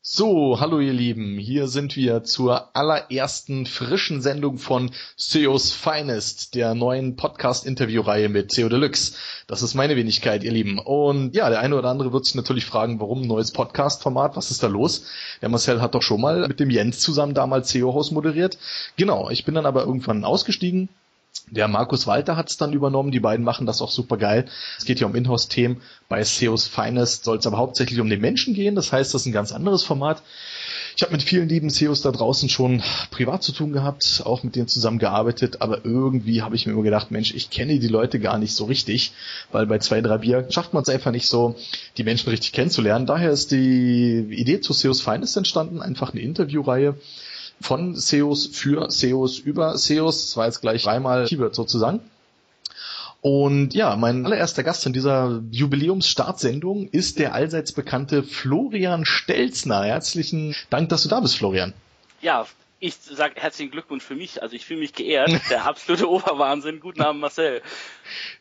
So, hallo ihr Lieben, hier sind wir zur allerersten frischen Sendung von SEO's Finest, der neuen Podcast-Interview-Reihe mit SEO Deluxe. Das ist meine Wenigkeit, ihr Lieben. Und ja, der eine oder andere wird sich natürlich fragen, warum neues Podcast-Format, was ist da los? Der Marcel hat doch schon mal mit dem Jens zusammen damals SEO-Haus moderiert. Genau, ich bin dann aber irgendwann ausgestiegen, der Markus Walter hat es dann übernommen. Die beiden machen das auch super geil. Es geht ja um Inhouse-Themen. Bei SEOs Finest soll es aber hauptsächlich um den Menschen gehen. Das heißt, das ist ein ganz anderes Format. Ich habe mit vielen lieben SEOs da draußen schon privat zu tun gehabt, auch mit denen zusammengearbeitet, aber irgendwie habe ich mir immer gedacht, Mensch, ich kenne die Leute gar nicht so richtig, weil bei zwei, drei Bier schafft man es einfach nicht so, die Menschen richtig kennenzulernen. Daher ist die Idee zu SEOs Finest entstanden, einfach eine Interviewreihe von SEOs für SEOs über SEOs. Das war jetzt gleich dreimal Keyword sozusagen. Und ja, mein allererster Gast in dieser Jubiläumsstartsendung ist der allseits bekannte Florian Stelzner. Herzlichen Dank, dass du da bist, Florian. Ja, ich sage herzlichen Glückwunsch für mich. Also ich fühle mich geehrt. Der absolute Oberwahnsinn. Guten Abend, Marcel.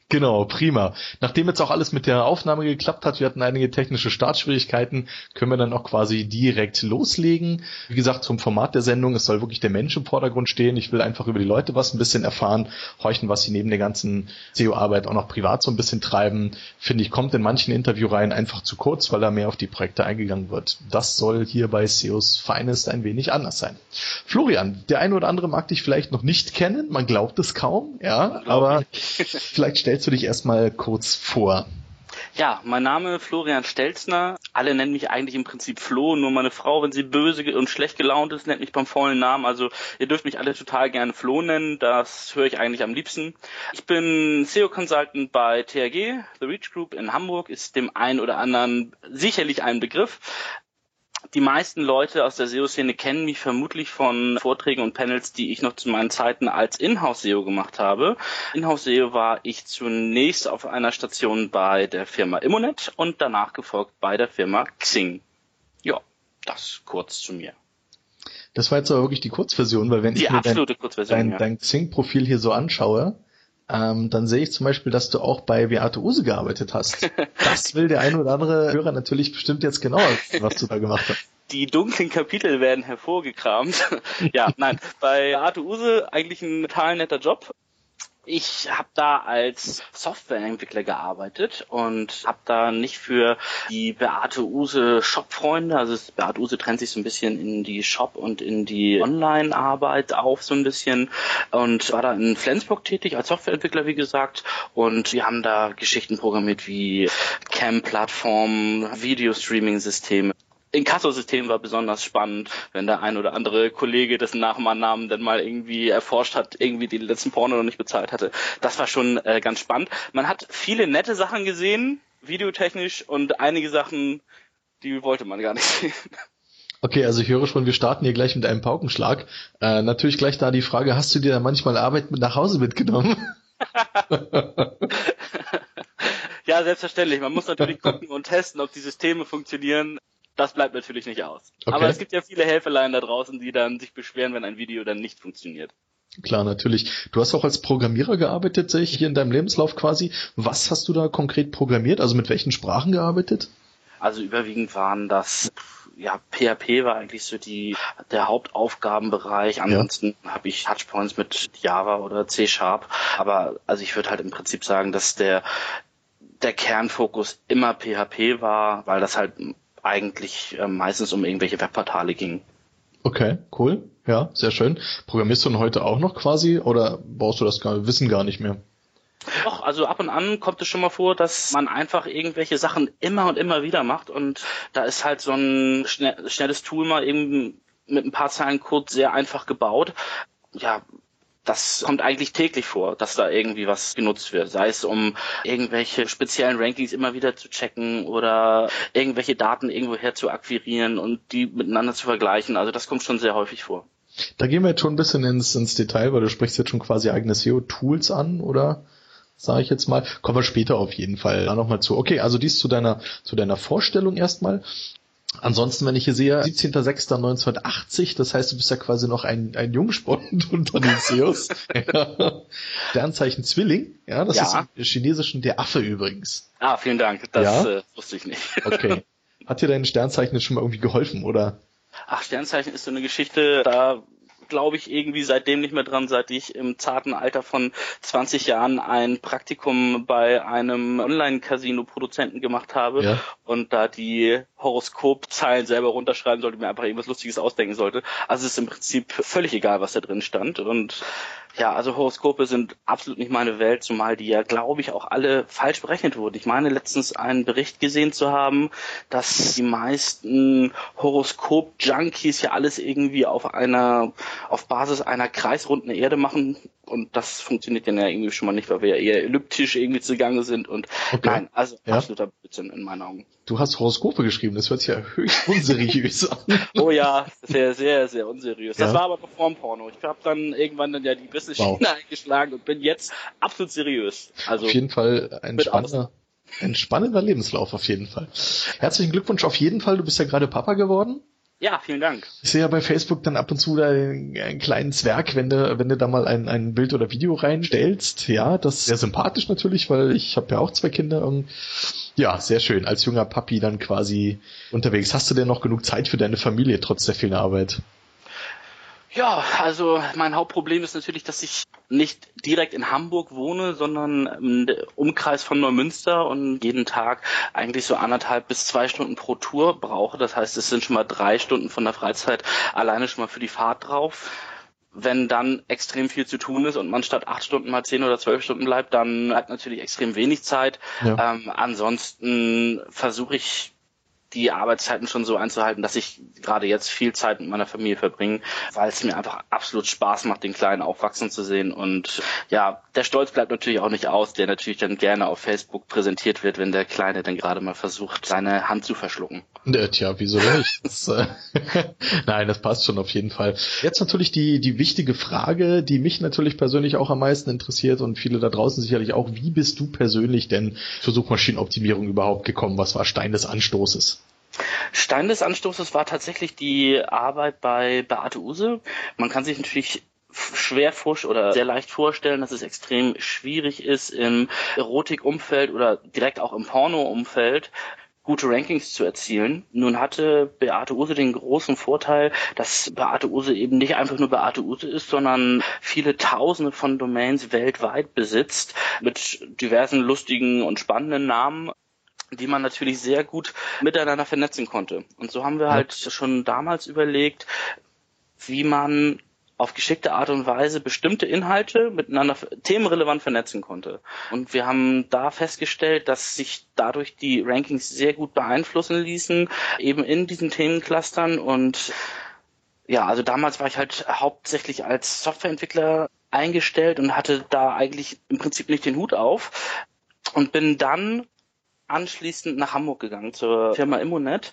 Genau, prima. Nachdem jetzt auch alles mit der Aufnahme geklappt hat, wir hatten einige technische Startschwierigkeiten, können wir dann auch quasi direkt loslegen. Wie gesagt, zum Format der Sendung, es soll wirklich der Mensch im Vordergrund stehen. Ich will einfach über die Leute was ein bisschen erfahren, horchen, was sie neben der ganzen SEO-Arbeit auch noch privat so ein bisschen treiben. Finde ich, kommt in manchen Interviewreihen einfach zu kurz, weil da mehr auf die Projekte eingegangen wird. Das soll hier bei SEOs Finest ein wenig anders sein. Florian, der eine oder andere mag dich vielleicht noch nicht kennen, man glaubt es kaum, ja, aber vielleicht stellst du dich erstmal kurz vor. Ja, mein Name Florian Stelzner. Alle nennen mich eigentlich im Prinzip Flo, nur meine Frau, wenn sie böse und schlecht gelaunt ist, nennt mich beim vollen Namen. Also ihr dürft mich alle total gerne Flo nennen, das höre ich eigentlich am liebsten. Ich bin SEO Consultant bei TRG, The Reach Group in Hamburg, ist dem einen oder anderen sicherlich ein Begriff. Die meisten Leute aus der SEO-Szene kennen mich vermutlich von Vorträgen und Panels, die ich noch zu meinen Zeiten als Inhouse-SEO gemacht habe. Inhouse-SEO war ich zunächst auf einer Station bei der Firma Immonet und danach gefolgt bei der Firma Xing. Ja, das kurz zu mir. Das war jetzt aber wirklich die Kurzversion, weil wenn die ich mir dein, dein, dein Xing-Profil hier so anschaue, ähm, dann sehe ich zum Beispiel, dass du auch bei Beate Use gearbeitet hast. Das will der ein oder andere Hörer natürlich bestimmt jetzt genauer, was du da gemacht hast. Die dunklen Kapitel werden hervorgekramt. ja, nein, bei Beate Use eigentlich ein total netter Job. Ich habe da als Softwareentwickler gearbeitet und habe da nicht für die Beate Use Shop-Freunde, also Beate Use trennt sich so ein bisschen in die Shop und in die Online-Arbeit auf so ein bisschen und war da in Flensburg tätig als Softwareentwickler, wie gesagt. Und wir haben da Geschichten programmiert wie Cam-Plattformen, Video-Streaming-Systeme. Inkasso-System war besonders spannend, wenn der ein oder andere Kollege, dessen Nachnamen dann mal irgendwie erforscht hat, irgendwie die letzten Porno noch nicht bezahlt hatte. Das war schon äh, ganz spannend. Man hat viele nette Sachen gesehen, videotechnisch, und einige Sachen, die wollte man gar nicht sehen. Okay, also ich höre schon, wir starten hier gleich mit einem Paukenschlag. Äh, natürlich gleich da die Frage, hast du dir da manchmal Arbeit mit nach Hause mitgenommen? ja, selbstverständlich. Man muss natürlich gucken und testen, ob die Systeme funktionieren das bleibt natürlich nicht aus. Okay. Aber es gibt ja viele Helferlein da draußen, die dann sich beschweren, wenn ein Video dann nicht funktioniert. Klar, natürlich. Du hast auch als Programmierer gearbeitet, sehe ich hier in deinem Lebenslauf quasi. Was hast du da konkret programmiert? Also mit welchen Sprachen gearbeitet? Also überwiegend waren das ja, PHP war eigentlich so die, der Hauptaufgabenbereich. Ansonsten ja. habe ich Touchpoints mit Java oder C Sharp. Aber also ich würde halt im Prinzip sagen, dass der, der Kernfokus immer PHP war, weil das halt eigentlich äh, meistens um irgendwelche Webportale ging. Okay, cool. Ja, sehr schön. Programmierst du denn heute auch noch quasi oder brauchst du das gar, Wissen gar nicht mehr? Doch, also ab und an kommt es schon mal vor, dass man einfach irgendwelche Sachen immer und immer wieder macht und da ist halt so ein schnelles Tool mal eben mit ein paar Zeilen Code sehr einfach gebaut. Ja, das kommt eigentlich täglich vor, dass da irgendwie was genutzt wird. Sei es um irgendwelche speziellen Rankings immer wieder zu checken oder irgendwelche Daten irgendwoher zu akquirieren und die miteinander zu vergleichen. Also das kommt schon sehr häufig vor. Da gehen wir jetzt schon ein bisschen ins, ins Detail, weil du sprichst jetzt schon quasi eigene SEO-Tools an, oder? Sage ich jetzt mal. Kommen wir später auf jeden Fall da nochmal zu. Okay, also dies zu deiner, zu deiner Vorstellung erstmal. Ansonsten, wenn ich hier sehe, 17.06.1980, das heißt, du bist ja quasi noch ein, ein Jungspund unter den SEOs. ja. Sternzeichen Zwilling, ja, das ja. ist im Chinesischen der Affe übrigens. Ah, vielen Dank, das ja? äh, wusste ich nicht. okay. Hat dir dein Sternzeichen schon mal irgendwie geholfen, oder? Ach, Sternzeichen ist so eine Geschichte, da glaube ich, irgendwie seitdem nicht mehr dran, seit ich im zarten Alter von 20 Jahren ein Praktikum bei einem Online-Casino-Produzenten gemacht habe ja. und da die Horoskopzeilen selber runterschreiben sollte, mir einfach irgendwas Lustiges ausdenken sollte. Also es ist im Prinzip völlig egal, was da drin stand und ja, also Horoskope sind absolut nicht meine Welt, zumal die ja, glaube ich, auch alle falsch berechnet wurden. Ich meine letztens einen Bericht gesehen zu haben, dass die meisten Horoskop-Junkies ja alles irgendwie auf einer, auf Basis einer kreisrunden Erde machen und das funktioniert dann ja irgendwie schon mal nicht, weil wir ja eher elliptisch irgendwie zugange sind und okay. nein, also ja. absoluter Blödsinn in meinen Augen. Du hast Horoskope geschrieben, das hört sich ja höchst unseriös an. oh ja, sehr, sehr, sehr unseriös. Ja. Das war aber noch vorm Porno. Ich habe dann irgendwann dann ja die Business-Schiene wow. eingeschlagen und bin jetzt absolut seriös. Also auf jeden Fall ein spannender, ein spannender Lebenslauf auf jeden Fall. Herzlichen Glückwunsch auf jeden Fall, du bist ja gerade Papa geworden. Ja, vielen Dank. Ich sehe ja bei Facebook dann ab und zu da einen kleinen Zwerg, wenn du, wenn du da mal ein, ein Bild oder Video reinstellst. Ja, das ist sehr sympathisch natürlich, weil ich habe ja auch zwei Kinder und ja, sehr schön. Als junger Papi dann quasi unterwegs. Hast du denn noch genug Zeit für deine Familie trotz der vielen Arbeit? Ja, also mein Hauptproblem ist natürlich, dass ich nicht direkt in Hamburg wohne, sondern im Umkreis von Neumünster und jeden Tag eigentlich so anderthalb bis zwei Stunden pro Tour brauche. Das heißt, es sind schon mal drei Stunden von der Freizeit alleine schon mal für die Fahrt drauf wenn dann extrem viel zu tun ist und man statt acht Stunden mal zehn oder zwölf Stunden bleibt, dann hat natürlich extrem wenig Zeit. Ja. Ähm, ansonsten versuche ich die Arbeitszeiten schon so einzuhalten, dass ich gerade jetzt viel Zeit mit meiner Familie verbringe, weil es mir einfach absolut Spaß macht, den Kleinen aufwachsen zu sehen. Und ja, der Stolz bleibt natürlich auch nicht aus, der natürlich dann gerne auf Facebook präsentiert wird, wenn der Kleine dann gerade mal versucht, seine Hand zu verschlucken. Ja, tja, wieso nicht? Das, äh, Nein, das passt schon auf jeden Fall. Jetzt natürlich die, die wichtige Frage, die mich natürlich persönlich auch am meisten interessiert und viele da draußen sicherlich auch. Wie bist du persönlich denn zur Suchmaschinenoptimierung überhaupt gekommen? Was war Stein des Anstoßes? Stein des Anstoßes war tatsächlich die Arbeit bei Beate Use. Man kann sich natürlich schwer vor oder sehr leicht vorstellen, dass es extrem schwierig ist im Erotikumfeld oder direkt auch im Porno-Umfeld gute Rankings zu erzielen. Nun hatte Beate Use den großen Vorteil, dass Beate Use eben nicht einfach nur Beate Use ist, sondern viele Tausende von Domains weltweit besitzt mit diversen lustigen und spannenden Namen die man natürlich sehr gut miteinander vernetzen konnte. Und so haben wir halt schon damals überlegt, wie man auf geschickte Art und Weise bestimmte Inhalte miteinander themenrelevant vernetzen konnte. Und wir haben da festgestellt, dass sich dadurch die Rankings sehr gut beeinflussen ließen, eben in diesen Themenclustern. Und ja, also damals war ich halt hauptsächlich als Softwareentwickler eingestellt und hatte da eigentlich im Prinzip nicht den Hut auf und bin dann anschließend nach Hamburg gegangen zur Firma Immonet.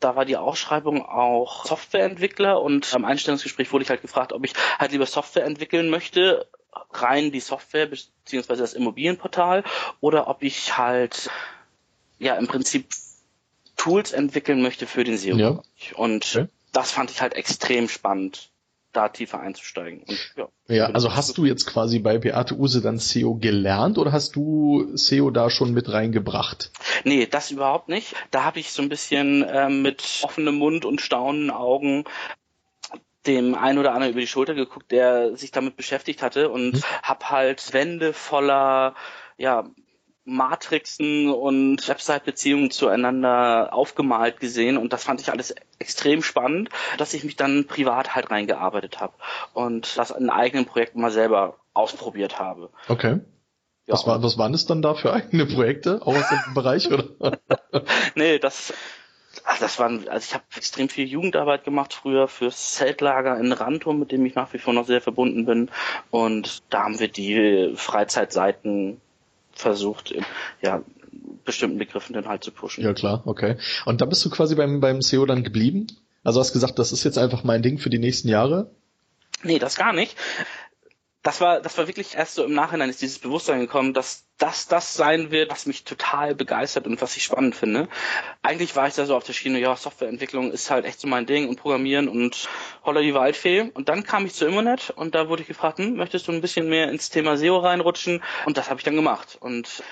Da war die Ausschreibung auch Softwareentwickler und am Einstellungsgespräch wurde ich halt gefragt, ob ich halt lieber Software entwickeln möchte, rein die Software beziehungsweise das Immobilienportal oder ob ich halt ja im Prinzip Tools entwickeln möchte für den SEO. Ja. Und okay. das fand ich halt extrem spannend da tiefer einzusteigen. Und, ja, ja also hast du jetzt quasi bei Beate Use dann SEO gelernt oder hast du SEO da schon mit reingebracht? Nee, das überhaupt nicht. Da habe ich so ein bisschen äh, mit offenem Mund und staunenden Augen dem ein oder anderen über die Schulter geguckt, der sich damit beschäftigt hatte und hm. hab halt Wände voller ja Matrixen und Website-Beziehungen zueinander aufgemalt gesehen und das fand ich alles extrem spannend, dass ich mich dann privat halt reingearbeitet habe und das in eigenen Projekten mal selber ausprobiert habe. Okay. Ja. Was, war, was waren es dann da für eigene Projekte, auch aus dem Bereich, oder? nee, das, ach, das waren, also ich habe extrem viel Jugendarbeit gemacht früher fürs Zeltlager in Rantum, mit dem ich nach wie vor noch sehr verbunden bin. Und da haben wir die Freizeitseiten versucht, ja, bestimmten Begriffen dann halt zu pushen. Ja klar, okay. Und da bist du quasi beim, beim SEO dann geblieben? Also hast gesagt, das ist jetzt einfach mein Ding für die nächsten Jahre? Nee, das gar nicht das war, das war wirklich erst so im Nachhinein ist dieses Bewusstsein gekommen, dass das das sein wird, was mich total begeistert und was ich spannend finde. Eigentlich war ich da so auf der Schiene, ja, Softwareentwicklung ist halt echt so mein Ding und Programmieren und holla die Waldfee. Und dann kam ich zu Immonet und da wurde ich gefragt, hm, möchtest du ein bisschen mehr ins Thema SEO reinrutschen? Und das habe ich dann gemacht. Und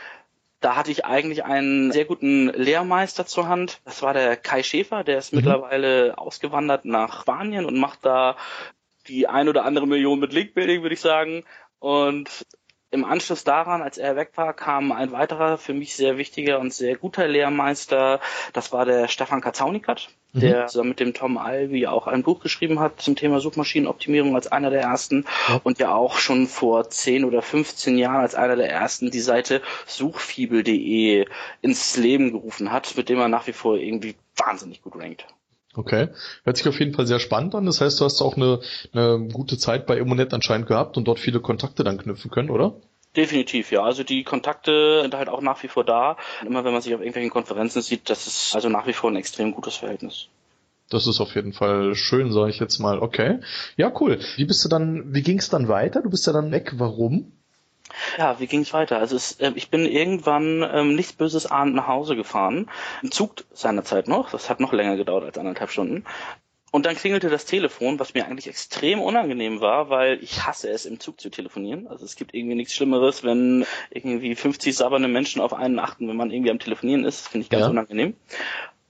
Da hatte ich eigentlich einen sehr guten Lehrmeister zur Hand. Das war der Kai Schäfer, der ist mhm. mittlerweile ausgewandert nach Spanien und macht da die ein oder andere Million mit Link-Building, würde ich sagen. Und im Anschluss daran, als er weg war, kam ein weiterer für mich sehr wichtiger und sehr guter Lehrmeister. Das war der Stefan Kazaunikat, mhm. der zusammen mit dem Tom Alvi auch ein Buch geschrieben hat zum Thema Suchmaschinenoptimierung als einer der ersten und ja auch schon vor 10 oder 15 Jahren als einer der ersten die Seite suchfibel.de ins Leben gerufen hat, mit dem er nach wie vor irgendwie wahnsinnig gut rankt. Okay. Hört sich auf jeden Fall sehr spannend an. Das heißt, du hast auch eine, eine gute Zeit bei Immonet anscheinend gehabt und dort viele Kontakte dann knüpfen können, oder? Definitiv, ja. Also die Kontakte sind halt auch nach wie vor da. Und immer wenn man sich auf irgendwelchen Konferenzen sieht, das ist also nach wie vor ein extrem gutes Verhältnis. Das ist auf jeden Fall schön, sage ich jetzt mal. Okay. Ja, cool. Wie bist du dann, wie ging es dann weiter? Du bist ja dann weg. Warum? Ja, wie ging es weiter? Also es, äh, ich bin irgendwann ähm, nichts Böses ahnend nach Hause gefahren. Im Zug seinerzeit noch. Das hat noch länger gedauert als anderthalb Stunden. Und dann klingelte das Telefon, was mir eigentlich extrem unangenehm war, weil ich hasse es, im Zug zu telefonieren. Also es gibt irgendwie nichts Schlimmeres, wenn irgendwie 50 sabbernde Menschen auf einen achten, wenn man irgendwie am Telefonieren ist. Das finde ich ganz ja. unangenehm.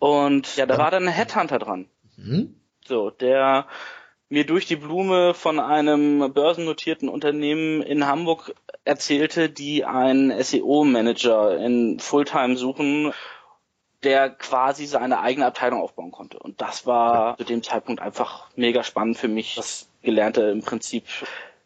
Und ja, da war dann ein Headhunter dran. Mhm. So, der mir durch die Blume von einem börsennotierten Unternehmen in Hamburg erzählte, die einen SEO-Manager in Fulltime suchen, der quasi seine eigene Abteilung aufbauen konnte. Und das war zu dem Zeitpunkt einfach mega spannend für mich, das Gelernte im Prinzip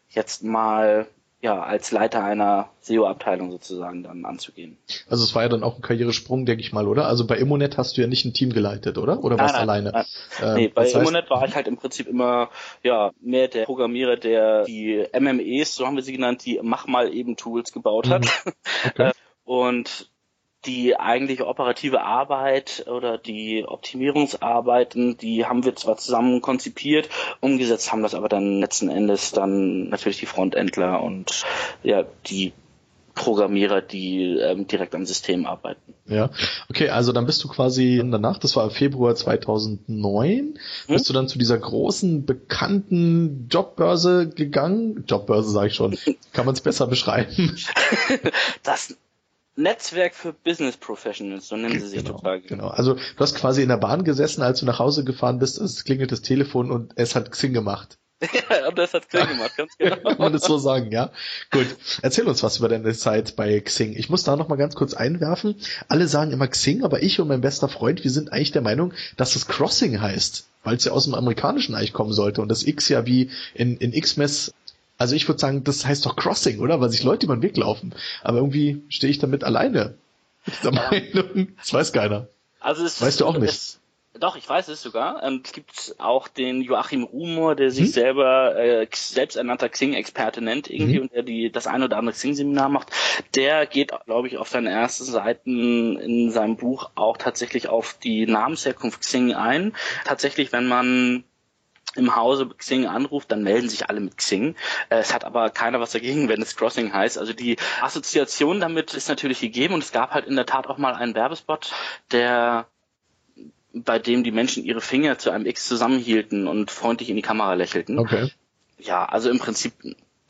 jetzt mal ja, als Leiter einer SEO-Abteilung sozusagen dann anzugehen. Also es war ja dann auch ein Karrieresprung, denke ich mal, oder? Also bei Immonet hast du ja nicht ein Team geleitet, oder? Oder warst du alleine? Nein. Ähm, nee, bei Immonet war ich halt im Prinzip immer ja mehr der Programmierer, der die MMEs, so haben wir sie genannt, die Mach mal eben Tools gebaut hat. Mhm. Okay. Und die eigentliche operative Arbeit oder die Optimierungsarbeiten, die haben wir zwar zusammen konzipiert, umgesetzt haben das aber dann letzten Endes dann natürlich die Frontendler und ja die Programmierer, die ähm, direkt am System arbeiten. Ja, okay, also dann bist du quasi danach, das war Februar 2009, hm? bist du dann zu dieser großen, bekannten Jobbörse gegangen? Jobbörse sage ich schon. Kann man es besser beschreiben? das Netzwerk für Business Professionals, so nennen sie sich genau, total. Genau. Also du hast quasi in der Bahn gesessen, als du nach Hause gefahren bist, es klingelt das Telefon und es hat Xing gemacht. ja, und das hat Xing gemacht, ganz genau. Kann man das so sagen, ja? Gut. Erzähl uns was über deine Zeit bei Xing. Ich muss da noch mal ganz kurz einwerfen. Alle sagen immer Xing, aber ich und mein bester Freund, wir sind eigentlich der Meinung, dass es Crossing heißt, weil es ja aus dem Amerikanischen eigentlich kommen sollte und das X ja wie in, in X-Mess also ich würde sagen, das heißt doch Crossing, oder? Weil sich Leute über den Weg laufen. Aber irgendwie stehe ich damit alleine. Mit dieser Meinung. Das weiß keiner. Also es weißt du auch nicht. Es, doch, ich weiß es sogar. Und es gibt auch den Joachim Rumor, der sich hm? selber äh, selbsternannter Xing-Experte nennt irgendwie hm? und der die das ein oder andere Xing-Seminar macht. Der geht, glaube ich, auf seinen ersten Seiten in seinem Buch auch tatsächlich auf die Namensherkunft Xing ein. Tatsächlich, wenn man im Hause Xing anruft, dann melden sich alle mit Xing. Äh, es hat aber keiner was dagegen, wenn es Crossing heißt. Also die Assoziation damit ist natürlich gegeben und es gab halt in der Tat auch mal einen Werbespot, der bei dem die Menschen ihre Finger zu einem X zusammenhielten und freundlich in die Kamera lächelten. Okay. Ja, also im Prinzip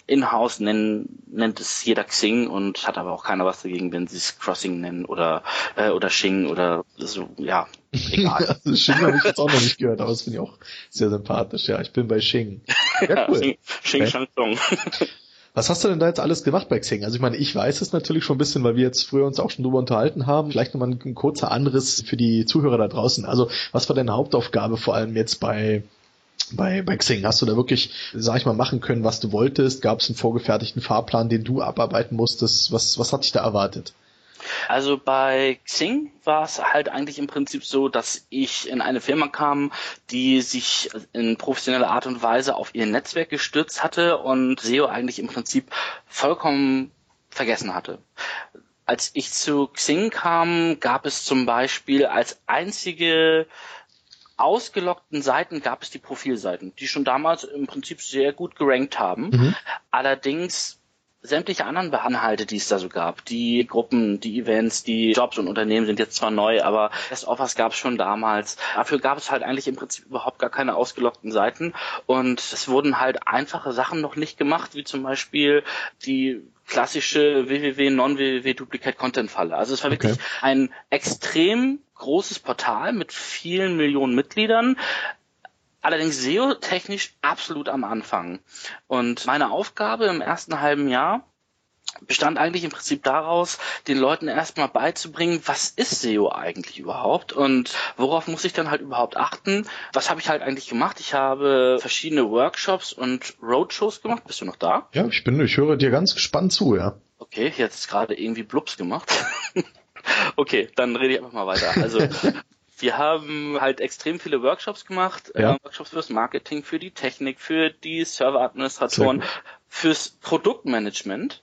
in-house nennen, nennt es jeder Xing und hat aber auch keiner was dagegen, wenn sie es Crossing nennen oder äh, oder Xing oder so, ja, egal. also Xing habe ich jetzt auch noch nicht gehört, aber das finde ich auch sehr sympathisch. Ja, ich bin bei Xing. Ja, cool. Xing, Xing okay. Song. Was hast du denn da jetzt alles gemacht bei Xing? Also ich meine, ich weiß es natürlich schon ein bisschen, weil wir jetzt früher uns auch schon drüber unterhalten haben. Vielleicht nochmal ein kurzer Anriss für die Zuhörer da draußen. Also was war deine Hauptaufgabe vor allem jetzt bei bei, bei Xing? Hast du da wirklich, sag ich mal, machen können, was du wolltest? Gab es einen vorgefertigten Fahrplan, den du abarbeiten musstest? Was, was hat dich da erwartet? Also bei Xing war es halt eigentlich im Prinzip so, dass ich in eine Firma kam, die sich in professioneller Art und Weise auf ihr Netzwerk gestürzt hatte und SEO eigentlich im Prinzip vollkommen vergessen hatte. Als ich zu Xing kam, gab es zum Beispiel als einzige ausgelockten Seiten gab es die Profilseiten, die schon damals im Prinzip sehr gut gerankt haben. Mhm. Allerdings sämtliche anderen Behanhalte, die es da so gab, die Gruppen, die Events, die Jobs und Unternehmen sind jetzt zwar neu, aber Best Offers gab es schon damals. Dafür gab es halt eigentlich im Prinzip überhaupt gar keine ausgelockten Seiten und es wurden halt einfache Sachen noch nicht gemacht, wie zum Beispiel die klassische www non-www Duplicate Content Falle. Also es war okay. wirklich ein extrem großes Portal mit vielen Millionen Mitgliedern, Allerdings SEO-technisch absolut am Anfang. Und meine Aufgabe im ersten halben Jahr bestand eigentlich im Prinzip daraus, den Leuten erstmal beizubringen, was ist SEO eigentlich überhaupt und worauf muss ich dann halt überhaupt achten. Was habe ich halt eigentlich gemacht? Ich habe verschiedene Workshops und Roadshows gemacht. Bist du noch da? Ja, ich bin, ich höre dir ganz gespannt zu, ja. Okay, jetzt gerade irgendwie Blups gemacht. okay, dann rede ich einfach mal weiter. Also wir haben halt extrem viele Workshops gemacht, ja. äh, Workshops fürs Marketing, für die Technik, für die Serveradministratoren, fürs Produktmanagement.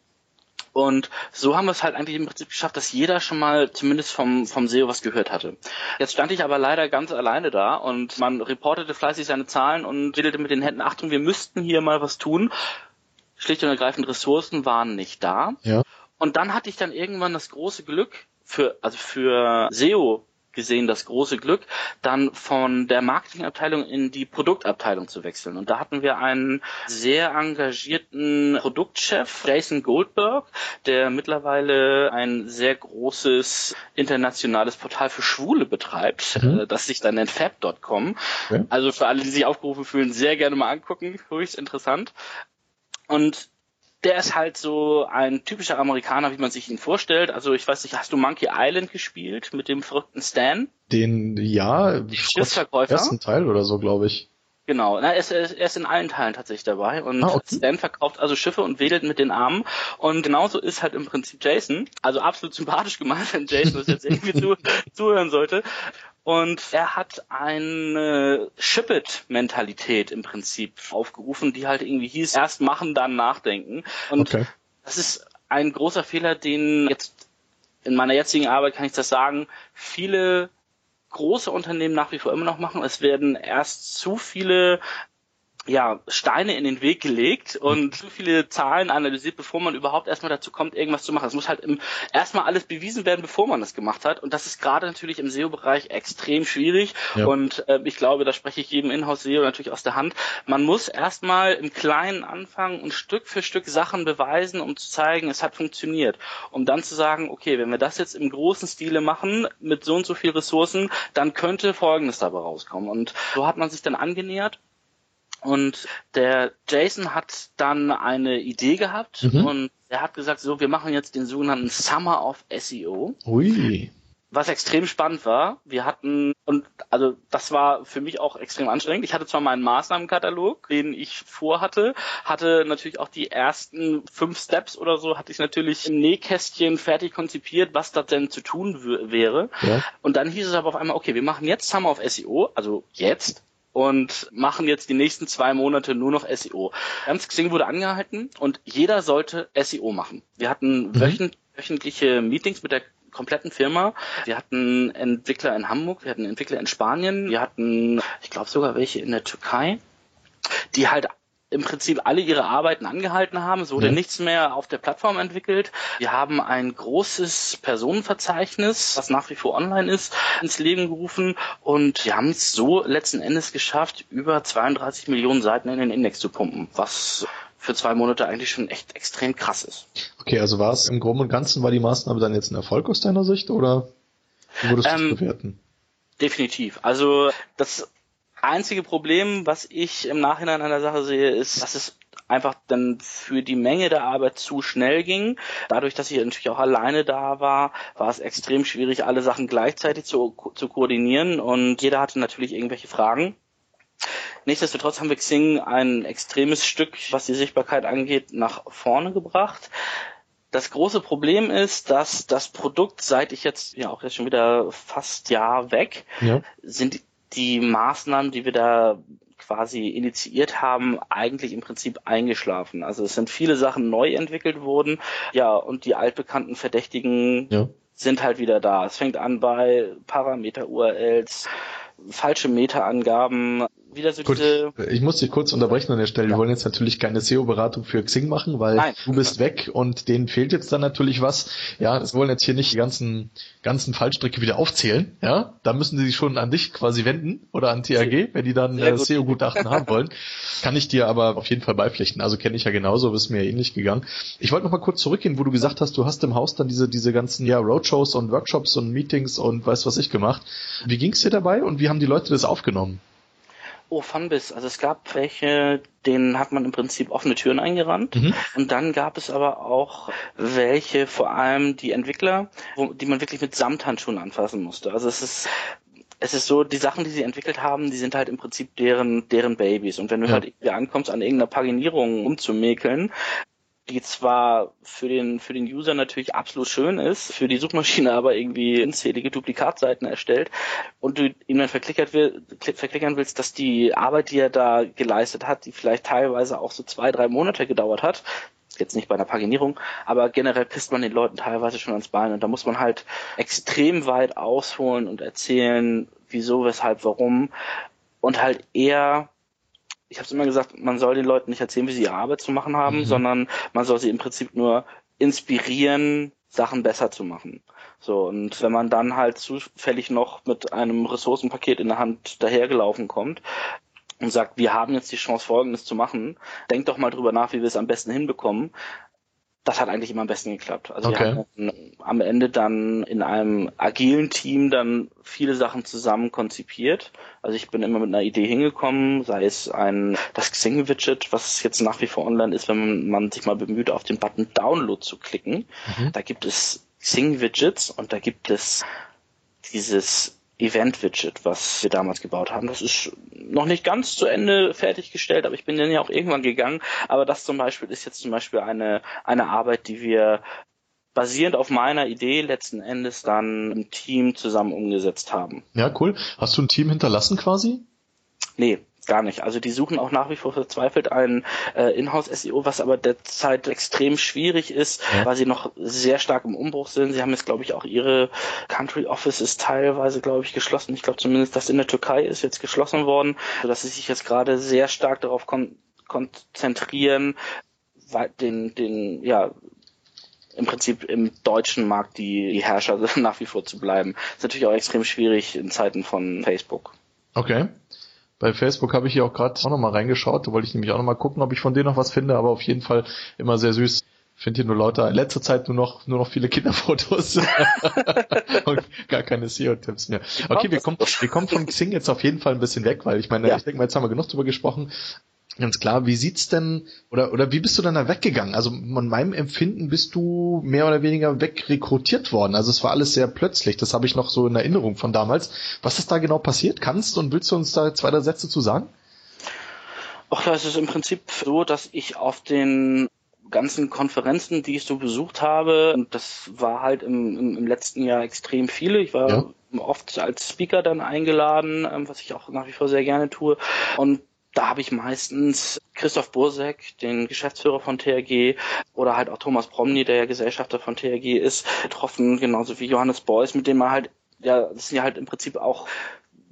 Und so haben wir es halt eigentlich im Prinzip geschafft, dass jeder schon mal zumindest vom, vom SEO was gehört hatte. Jetzt stand ich aber leider ganz alleine da und man reportete fleißig seine Zahlen und wedelte mit den Händen, Achtung, wir müssten hier mal was tun. Schlicht und ergreifend Ressourcen waren nicht da. Ja. Und dann hatte ich dann irgendwann das große Glück, für, also für SEO gesehen das große Glück, dann von der Marketingabteilung in die Produktabteilung zu wechseln. Und da hatten wir einen sehr engagierten Produktchef, Jason Goldberg, der mittlerweile ein sehr großes internationales Portal für Schwule betreibt, mhm. Äh, das sich dann nennt fab.com. Okay. Also für alle, die sich aufgerufen fühlen, sehr gerne mal angucken, höchst interessant. Und der ist halt so ein typischer Amerikaner, wie man sich ihn vorstellt. Also ich weiß nicht, hast du Monkey Island gespielt mit dem verrückten Stan? Den, ja, Schiffsverkäufer. Ersten Teil oder so, glaube ich. Genau, Na, er, ist, er ist in allen Teilen tatsächlich dabei und ah, okay. Stan verkauft also Schiffe und wedelt mit den Armen und genauso ist halt im Prinzip Jason, also absolut sympathisch gemeint, wenn Jason das jetzt irgendwie zu, zuhören sollte. Und er hat eine Ship-It-Mentalität im Prinzip aufgerufen, die halt irgendwie hieß, erst machen, dann nachdenken. Und okay. das ist ein großer Fehler, den jetzt in meiner jetzigen Arbeit kann ich das sagen, viele große Unternehmen nach wie vor immer noch machen. Es werden erst zu viele ja, Steine in den Weg gelegt und zu viele Zahlen analysiert, bevor man überhaupt erstmal dazu kommt, irgendwas zu machen. Es muss halt im, erstmal alles bewiesen werden, bevor man das gemacht hat. Und das ist gerade natürlich im SEO-Bereich extrem schwierig. Ja. Und äh, ich glaube, da spreche ich jedem Inhouse-SEO natürlich aus der Hand. Man muss erstmal im Kleinen anfangen und Stück für Stück Sachen beweisen, um zu zeigen, es hat funktioniert. Um dann zu sagen, okay, wenn wir das jetzt im großen Stile machen, mit so und so viel Ressourcen, dann könnte Folgendes dabei rauskommen. Und so hat man sich dann angenähert und der Jason hat dann eine Idee gehabt mhm. und er hat gesagt, so, wir machen jetzt den sogenannten Summer of SEO. Ui. Was extrem spannend war, wir hatten, und also das war für mich auch extrem anstrengend. Ich hatte zwar meinen Maßnahmenkatalog, den ich vorhatte, hatte natürlich auch die ersten fünf Steps oder so, hatte ich natürlich im Nähkästchen fertig konzipiert, was da denn zu tun wäre. Ja. Und dann hieß es aber auf einmal, okay, wir machen jetzt Summer of SEO, also jetzt, und machen jetzt die nächsten zwei Monate nur noch SEO. Ganz Xing wurde angehalten und jeder sollte SEO machen. Wir hatten mhm. wöchentliche Meetings mit der kompletten Firma. Wir hatten Entwickler in Hamburg, wir hatten Entwickler in Spanien, wir hatten, ich glaube sogar welche in der Türkei, die halt im Prinzip alle ihre Arbeiten angehalten haben. Es wurde ja. nichts mehr auf der Plattform entwickelt. Wir haben ein großes Personenverzeichnis, was nach wie vor online ist, ins Leben gerufen und wir haben es so letzten Endes geschafft, über 32 Millionen Seiten in den Index zu pumpen, was für zwei Monate eigentlich schon echt extrem krass ist. Okay, also war es im Groben und Ganzen, war die Maßnahme dann jetzt ein Erfolg aus deiner Sicht oder wie würdest du ähm, bewerten? Definitiv. Also das einzige Problem, was ich im Nachhinein an der Sache sehe, ist, dass es einfach dann für die Menge der Arbeit zu schnell ging. Dadurch, dass ich natürlich auch alleine da war, war es extrem schwierig, alle Sachen gleichzeitig zu, zu koordinieren und jeder hatte natürlich irgendwelche Fragen. Nichtsdestotrotz haben wir Xing ein extremes Stück, was die Sichtbarkeit angeht, nach vorne gebracht. Das große Problem ist, dass das Produkt, seit ich jetzt ja auch jetzt schon wieder fast Jahr weg, ja. sind die Maßnahmen, die wir da quasi initiiert haben, eigentlich im Prinzip eingeschlafen. Also es sind viele Sachen neu entwickelt worden, ja, und die altbekannten Verdächtigen ja. sind halt wieder da. Es fängt an bei Parameter-URLs, falsche Meta-Angaben, wieder so Gut, diese. ich muss dich kurz unterbrechen an der Stelle. Wir wollen jetzt natürlich keine SEO-Beratung für Xing machen, weil Nein. du bist weg und denen fehlt jetzt dann natürlich was. Ja, wir wollen jetzt hier nicht die ganzen, ganzen Fallstricke wieder aufzählen. Ja, da müssen sie sich schon an dich quasi wenden oder an TAG, wenn die dann äh, gut. SEO-Gutachten haben wollen. Kann ich dir aber auf jeden Fall beipflichten. Also kenne ich ja genauso, ist mir ähnlich gegangen. Ich wollte noch mal kurz zurückgehen, wo du gesagt hast, du hast im Haus dann diese, diese ganzen ja, Roadshows und Workshops und Meetings und weiß was ich gemacht. Wie ging's dir dabei und wie haben die Leute das aufgenommen? Oh, Funbiss. Also es gab welche, denen hat man im Prinzip offene Türen eingerannt. Mhm. Und dann gab es aber auch welche, vor allem die Entwickler, wo, die man wirklich mit Samthandschuhen anfassen musste. Also es ist es ist so, die Sachen, die sie entwickelt haben, die sind halt im Prinzip deren, deren Babys. Und wenn du Ja. halt irgendwie ankommst, an irgendeiner Paginierung umzumäkeln, die zwar für den, für den User natürlich absolut schön ist, für die Suchmaschine aber irgendwie unzählige Duplikatseiten erstellt und du ihm dann verklickert will, kli- verklickern willst, dass die Arbeit, die er da geleistet hat, die vielleicht teilweise auch so zwei, drei Monate gedauert hat, jetzt nicht bei einer Paginierung, aber generell pisst man den Leuten teilweise schon ans Bein und da muss man halt extrem weit ausholen und erzählen, wieso, weshalb, warum und halt eher ich habe es immer gesagt, man soll den Leuten nicht erzählen, wie sie ihre Arbeit zu machen haben, Mhm. sondern man soll sie im Prinzip nur inspirieren, Sachen besser zu machen. So, und wenn man dann halt zufällig noch mit einem Ressourcenpaket in der Hand dahergelaufen kommt und sagt, wir haben jetzt die Chance, Folgendes zu machen, denkt doch mal drüber nach, wie wir es am besten hinbekommen. Das hat eigentlich immer am besten geklappt. Also Okay. wir haben am Ende dann in einem agilen Team dann viele Sachen zusammen konzipiert. Also ich bin immer mit einer Idee hingekommen, sei es ein das Xing-Widget, was jetzt nach wie vor online ist, wenn man, sich mal bemüht, auf den Button Download zu klicken. Mhm. Da gibt es Xing-Widgets und da gibt es dieses Event-Widget, was wir damals gebaut haben. Das ist noch nicht ganz zu Ende fertiggestellt, aber ich bin dann ja auch irgendwann gegangen. Aber das zum Beispiel ist jetzt zum Beispiel eine, eine Arbeit, die wir basierend auf meiner Idee letzten Endes dann im Team zusammen umgesetzt haben. Ja, cool. Hast du ein Team hinterlassen quasi? Nee, gar nicht. Also die suchen auch nach wie vor verzweifelt ein äh, Inhouse-SEO, was aber derzeit extrem schwierig ist, Ja. weil sie noch sehr stark im Umbruch sind. Sie haben jetzt, glaube ich, auch ihre Country Offices teilweise, glaube ich, geschlossen. Ich glaube zumindest, das in der Türkei ist jetzt geschlossen worden, sodass sie sich jetzt gerade sehr stark darauf kon konzentrieren, den, den, ja, im Prinzip im deutschen Markt die, die Herrscher nach wie vor zu bleiben. Ist natürlich auch extrem schwierig in Zeiten von Facebook. Okay. Bei Facebook habe ich hier auch gerade auch nochmal reingeschaut. Da wollte ich nämlich auch nochmal gucken, ob ich von denen noch was finde, aber auf jeden Fall immer sehr süß. Finde hier nur lauter, in letzter Zeit nur noch, nur noch viele Kinderfotos. Und gar keine SEO-Tipps mehr. Okay, wir kommen, wir kommen von Xing jetzt auf jeden Fall ein bisschen weg, weil ich meine, Ja. ich denke mal, jetzt haben wir genug drüber gesprochen. Ganz klar, wie sieht's denn, oder, oder wie bist du dann da weggegangen? Also von meinem Empfinden bist du mehr oder weniger wegrekrutiert worden. Also es war alles sehr plötzlich. Das habe ich noch so in Erinnerung von damals. Was ist da genau passiert? Kannst und willst du uns da zwei, drei Sätze zu sagen? Ach es ist im Prinzip so, dass ich auf den ganzen Konferenzen, die ich so besucht habe, und das war halt im, im, im letzten Jahr extrem viele. Ich war Ja. oft als Speaker dann eingeladen, ähm, was ich auch nach wie vor sehr gerne tue. Und da habe ich meistens Christoph Bursek, den Geschäftsführer von TRG, oder halt auch Thomas Promny, der ja Gesellschafter von TRG ist, getroffen, genauso wie Johannes Beuys, mit dem man halt, ja, das sind ja halt im Prinzip auch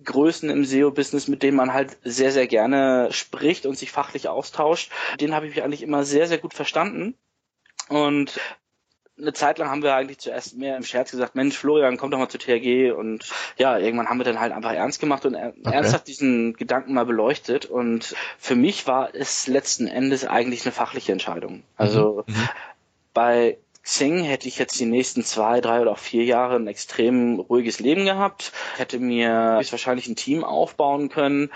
Größen im SEO-Business, mit denen man halt sehr, sehr gerne spricht und sich fachlich austauscht. Den habe ich mich eigentlich immer sehr, sehr gut verstanden. Und eine Zeit lang haben wir eigentlich zuerst mehr im Scherz gesagt, Mensch, Florian, komm doch mal zu TRG. Und ja, irgendwann haben wir dann halt einfach ernst gemacht und er Okay. ernsthaft diesen Gedanken mal beleuchtet. Und für mich war es letzten Endes eigentlich eine fachliche Entscheidung. Also Mhm. bei Xing hätte ich jetzt die nächsten zwei, drei oder auch vier Jahre ein extrem ruhiges Leben gehabt, hätte mir wahrscheinlich ein Team aufbauen können,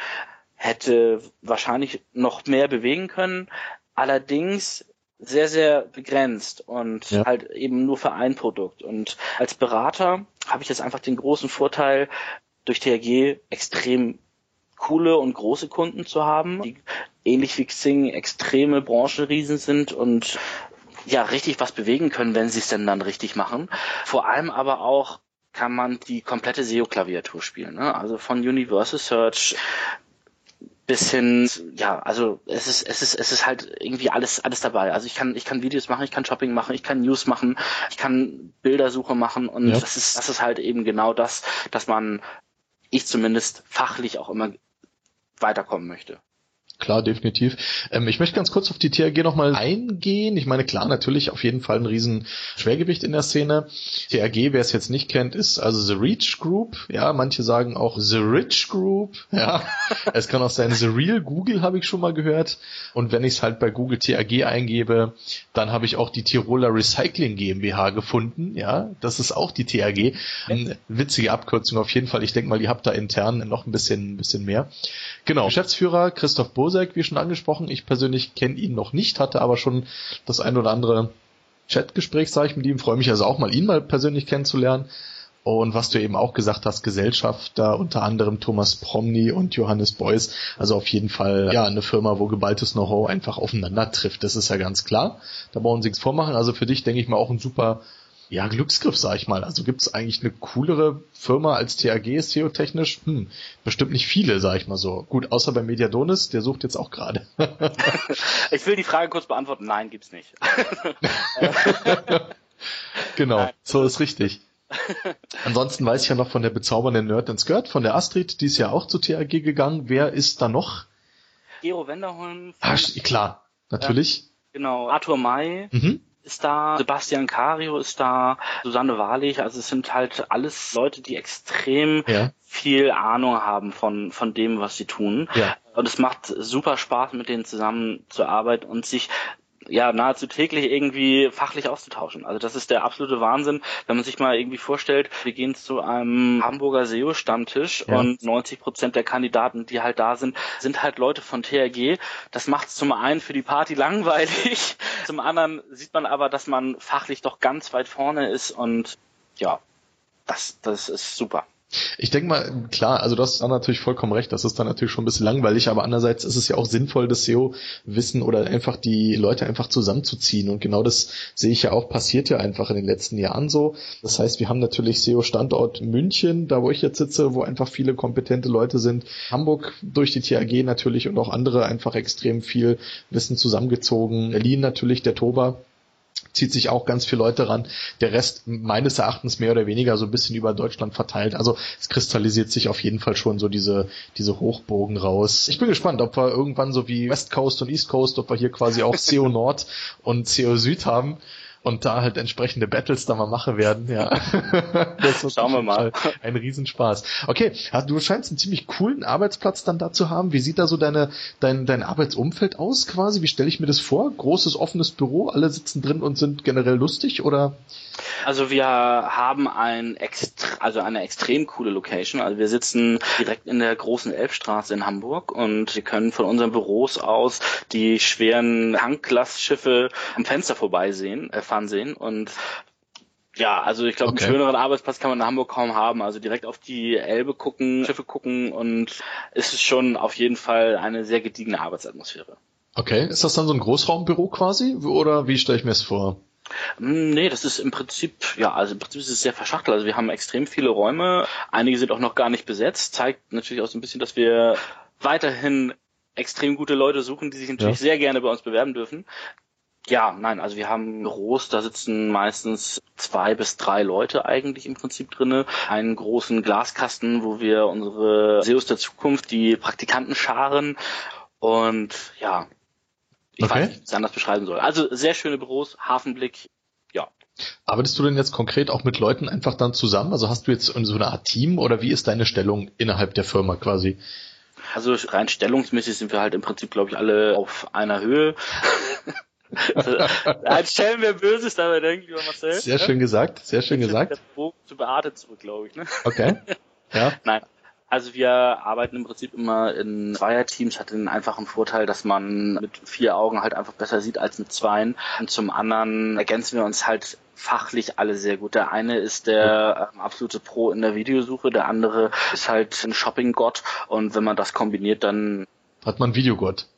hätte wahrscheinlich noch mehr bewegen können, allerdings sehr, sehr begrenzt und Ja. halt eben nur für ein Produkt. Und als Berater habe ich jetzt einfach den großen Vorteil, durch TRG extrem coole und große Kunden zu haben, die ähnlich wie Xing extreme Branchenriesen sind und ja richtig was bewegen können, wenn sie es denn dann richtig machen. Vor allem aber auch kann man die komplette SEO-Klaviatur spielen. Ne? Also von Universal Search bis hin, ja, also es ist, es ist, es ist halt irgendwie alles, alles dabei. Also ich kann, ich kann Videos machen, ich kann Shopping machen, ich kann News machen, ich kann Bildersuche machen und Ja. das ist, das ist halt eben genau das, dass man, ich zumindest fachlich auch immer weiterkommen möchte. Klar, definitiv. Ähm, ich möchte ganz kurz auf die THG nochmal eingehen. Ich meine, klar, natürlich auf jeden Fall ein riesen Schwergewicht in der Szene. THG, wer es jetzt nicht kennt, ist also The Reach Group. Ja, manche sagen auch The Rich Group. Ja, es kann auch sein The Real Google, habe ich schon mal gehört. Und wenn ich es halt bei Google THG eingebe, dann habe ich auch die Tiroler Recycling GmbH gefunden. Ja, das ist auch die THG. Eine witzige Abkürzung auf jeden Fall. Ich denke mal, ihr habt da intern noch ein bisschen, ein bisschen mehr. Genau. Geschäftsführer Christoph Bosek, wie schon angesprochen. Ich persönlich kenne ihn noch nicht, hatte aber schon das ein oder andere Chatgespräch, sage ich mit ihm. Freue mich also auch mal, ihn mal persönlich kennenzulernen. Und was du eben auch gesagt hast, Gesellschafter, unter anderem Thomas Promny und Johannes Beuys. Also auf jeden Fall ja eine Firma, wo geballtes Know-how einfach aufeinander trifft. Das ist ja ganz klar. Da brauchen sie nichts vormachen. Also für dich denke ich mal auch ein super ja, Glücksgriff, sag ich mal. Also gibt es eigentlich eine coolere Firma als TAG SEO-technisch? Hm, bestimmt nicht viele, sag ich mal so. Gut, außer bei Mediadonis, der sucht jetzt auch gerade. ich will die Frage kurz beantworten. Nein, gibt's nicht. genau, Nein, so ist richtig. Ansonsten weiß ich ja noch von der bezaubernden Nerd and Skirt, von der Astrid, die ist ja auch zu TAG gegangen. Wer ist da noch? Gero Wenderholm. Ah, klar, natürlich. Ja, genau, Arthur May. Mhm ist da, Sebastian Cario ist da, Susanne Wahrlich, also es sind halt alles Leute, die extrem ja. viel Ahnung haben von, von dem, was sie tun. Ja. Und es macht super Spaß, mit denen zusammen zu arbeiten und sich ja nahezu täglich irgendwie fachlich auszutauschen. Also das ist der absolute Wahnsinn, wenn man sich mal irgendwie vorstellt, wir gehen zu einem Hamburger SEO-Stammtisch ja. und 90 Prozent der Kandidaten, die halt da sind, sind halt Leute von TRG. Das macht es zum einen für die Party langweilig, zum anderen sieht man aber, dass man fachlich doch ganz weit vorne ist und ja, das, das ist super. Ich denke mal, klar, also du hast da natürlich vollkommen recht, das ist dann natürlich schon ein bisschen langweilig, aber andererseits ist es ja auch sinnvoll, das SEO-Wissen oder einfach die Leute einfach zusammenzuziehen und genau das sehe ich ja auch, passiert ja einfach in den letzten Jahren so. Das heißt, wir haben natürlich SEO-Standort München, da wo ich jetzt sitze, wo einfach viele kompetente Leute sind. Hamburg durch die TAG natürlich und auch andere einfach extrem viel Wissen zusammengezogen. Berlin natürlich, der Toba, zieht sich auch ganz viele Leute ran. Der Rest meines Erachtens mehr oder weniger so ein bisschen über Deutschland verteilt. Also es kristallisiert sich auf jeden Fall schon so diese, diese Hochbogen raus. Ich bin gespannt, ob wir irgendwann so wie West Coast und East Coast, ob wir hier quasi auch CO Nord und CO Süd haben und da halt entsprechende Battles da mal mache werden, ja. Schauen wir mal. Ein Riesenspaß. Okay, du scheinst einen ziemlich coolen Arbeitsplatz dann da zu haben. Wie sieht da so deine, dein, dein Arbeitsumfeld aus quasi? Wie stelle ich mir das vor? Großes, offenes Büro, alle sitzen drin und sind generell lustig oder? Also wir haben ein extra, also eine extrem coole Location. Also wir sitzen direkt in der großen Elbstraße in Hamburg und wir können von unseren Büros aus die schweren Tanklastschiffe am Fenster vorbeisehen, äh, fahren sehen und ja, also ich glaube, okay. einen schöneren Arbeitsplatz kann man in Hamburg kaum haben. Also direkt auf die Elbe gucken, Schiffe gucken und es ist schon auf jeden Fall eine sehr gediegene Arbeitsatmosphäre. Okay, ist das dann so ein Großraumbüro quasi oder wie stelle ich mir es vor? Hm, nee, das ist im Prinzip, ja, also im Prinzip ist es sehr verschachtelt. Also wir haben extrem viele Räume, einige sind auch noch gar nicht besetzt, zeigt natürlich auch so ein bisschen, dass wir weiterhin extrem gute Leute suchen, die sich natürlich ja. sehr gerne bei uns bewerben dürfen. Ja, nein, also wir haben Büros, da sitzen meistens zwei bis drei Leute eigentlich im Prinzip drinne. Einen großen Glaskasten, wo wir unsere SEOs der Zukunft, die Praktikanten scharen. Und ja, ich okay. weiß nicht, wie ich es anders beschreiben soll. Also sehr schöne Büros, Hafenblick, ja. Arbeitest du denn jetzt konkret auch mit Leuten einfach dann zusammen? Also hast du jetzt so eine Art Team oder wie ist deine Stellung innerhalb der Firma quasi? Also rein stellungsmäßig sind wir halt im Prinzip, glaube ich, alle auf einer Höhe. Als stellen wir Böses dabei denken, lieber Marcel. Sehr schön gesagt, sehr schön gesagt. Zu Beate zurück, glaube ich. Ne? Okay. Ja. Nein. Also wir arbeiten im Prinzip immer in Zweierteams, hat den einfachen Vorteil, dass man mit vier Augen halt einfach besser sieht als mit zweien. Und zum anderen ergänzen wir uns halt fachlich alle sehr gut. Der eine ist der ähm, absolute Pro in der Videosuche, der andere ist halt ein Shopping-Gott und wenn man das kombiniert, dann hat man Videogott.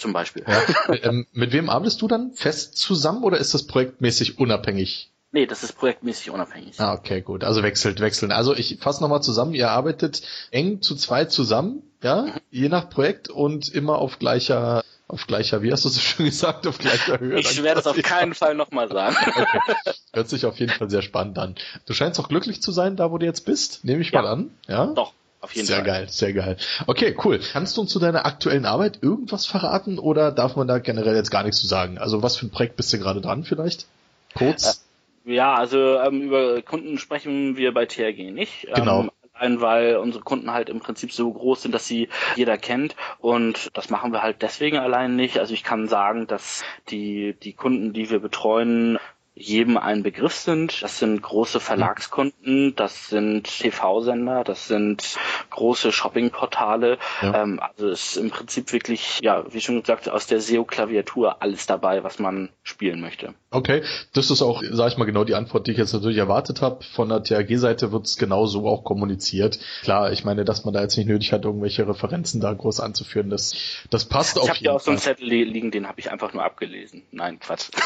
Zum Beispiel. Ja. ähm, mit wem arbeitest du dann fest zusammen oder ist das projektmäßig unabhängig? Nee, das ist projektmäßig unabhängig. Ah, okay, gut. Also wechselt, wechseln. Also ich fasse nochmal zusammen, ihr arbeitet eng zu zweit zusammen, ja, mhm. je nach Projekt und immer auf gleicher, auf gleicher, wie hast du es schon gesagt, auf gleicher Höhe. Ich werde es auf keinen Fall nochmal sagen. Okay. Hört sich auf jeden Fall sehr spannend an. Du scheinst auch glücklich zu sein, da wo du jetzt bist, nehme ich ja. mal an, ja? Doch. Auf jeden sehr Fall. Sehr geil, sehr geil. Okay, cool. Kannst du uns zu deiner aktuellen Arbeit irgendwas verraten oder darf man da generell jetzt gar nichts zu sagen? Also was für ein Projekt bist du gerade dran vielleicht? Kurz. Äh, ja, also ähm, über Kunden sprechen wir bei TRG nicht. Genau. Ähm, allein weil unsere Kunden halt im Prinzip so groß sind, dass sie jeder kennt und das machen wir halt deswegen allein nicht. Also ich kann sagen, dass die die Kunden, die wir betreuen, jedem ein Begriff sind. Das sind große Verlagskunden, das sind TV-Sender, das sind große Shoppingportale. Ja. Ähm, also es ist im Prinzip wirklich, ja, wie schon gesagt, aus der SEO-Klaviatur alles dabei, was man spielen möchte. Okay, das ist auch, sag ich mal, genau die Antwort, die ich jetzt natürlich erwartet habe. Von der THG-Seite wird es genau so auch kommuniziert. Klar, ich meine, dass man da jetzt nicht nötig hat, irgendwelche Referenzen da groß anzuführen, das, das passt Ich auf habe jeden ja auch so einen Zettel li- liegen, den habe ich einfach nur abgelesen. Nein, Quatsch.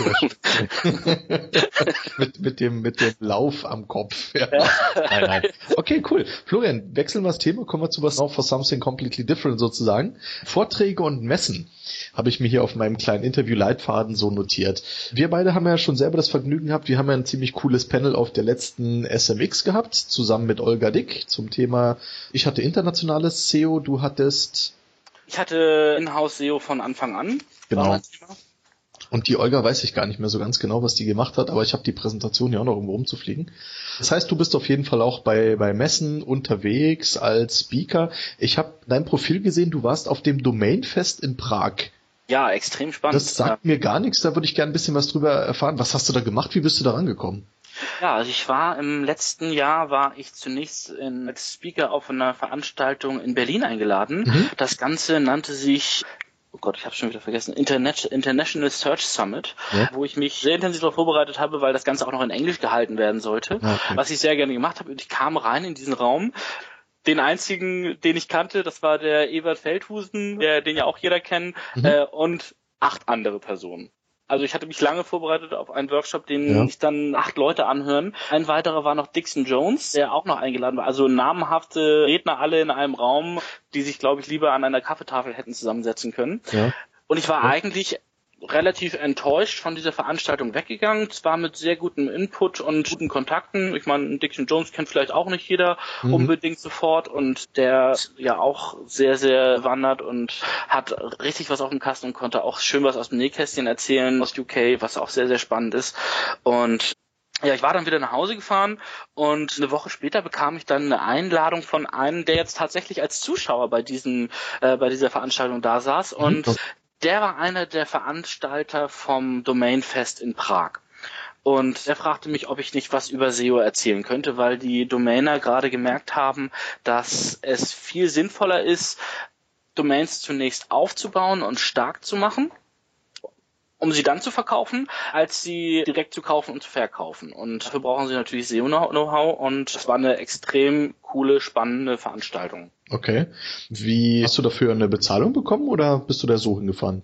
mit, mit, dem, mit dem Lauf am Kopf. Ja. Nein, nein. Okay, cool. Florian, wechseln wir das Thema, kommen wir zu was noch for something completely different sozusagen. Vorträge und Messen habe ich mir hier auf meinem kleinen Interview-Leitfaden so notiert. Wir beide haben ja schon selber das Vergnügen gehabt, wir haben ja ein ziemlich cooles Panel auf der letzten SMX gehabt, zusammen mit Olga Dick zum Thema, ich hatte internationales SEO, du hattest Ich hatte Inhouse SEO von Anfang an. Genau. Und die Olga weiß ich gar nicht mehr so ganz genau, was die gemacht hat, aber ich habe die Präsentation ja auch noch irgendwo rumzufliegen. Das heißt, du bist auf jeden Fall auch bei, bei Messen unterwegs als Speaker. Ich habe dein Profil gesehen, du warst auf dem Domainfest in Prag. Ja, extrem spannend. Das sagt mir gar nichts, da würde ich gerne ein bisschen was drüber erfahren. Was hast du da gemacht? Wie bist du da rangekommen? Ja, also ich war im letzten Jahr war ich zunächst in, als Speaker auf einer Veranstaltung in Berlin eingeladen. Mhm. Das Ganze nannte sich Oh Gott, ich habe schon wieder vergessen. Internet, International Search Summit, Ja. wo ich mich sehr intensiv darauf vorbereitet habe, weil das Ganze auch noch in Englisch gehalten werden sollte. Ja, okay. Was ich sehr gerne gemacht habe. Und ich kam rein in diesen Raum. Den einzigen, den ich kannte, das war der Ewald Feldhusen, der, den ja auch jeder kennt, Mhm. äh, und acht andere Personen. Also ich hatte mich lange vorbereitet auf einen Workshop, den Ja. ich dann acht Leute anhören. Ein weiterer war noch Dixon Jones, der auch noch eingeladen war. Also namenhafte Redner alle in einem Raum, die sich, glaube ich, lieber an einer Kaffeetafel hätten zusammensetzen können. Ja. Und ich war eigentlich relativ enttäuscht von dieser Veranstaltung weggegangen. Zwar mit sehr gutem Input und guten Kontakten. Ich meine, Dixon Jones kennt vielleicht auch nicht jeder Mhm. unbedingt sofort und der ja auch sehr, sehr wandert und hat richtig was auf dem Kasten und konnte auch schön was aus dem Nähkästchen erzählen aus UK, was auch sehr, sehr spannend ist. Und ja, ich war dann wieder nach Hause gefahren und eine Woche später bekam ich dann eine Einladung von einem, der jetzt tatsächlich als Zuschauer bei diesem, äh, bei dieser Veranstaltung da saß und Mhm. Der war einer der Veranstalter vom Domainfest in Prag. Und er fragte mich, ob ich nicht was über SEO erzählen könnte, weil die Domainer gerade gemerkt haben, dass es viel sinnvoller ist, Domains zunächst aufzubauen und stark zu machen, um sie dann zu verkaufen, als sie direkt zu kaufen und zu verkaufen. Und dafür brauchen sie natürlich SEO-Know-how und es war eine extrem coole, spannende Veranstaltung. Okay. Wie hast du dafür eine Bezahlung bekommen oder bist du da so hingefahren?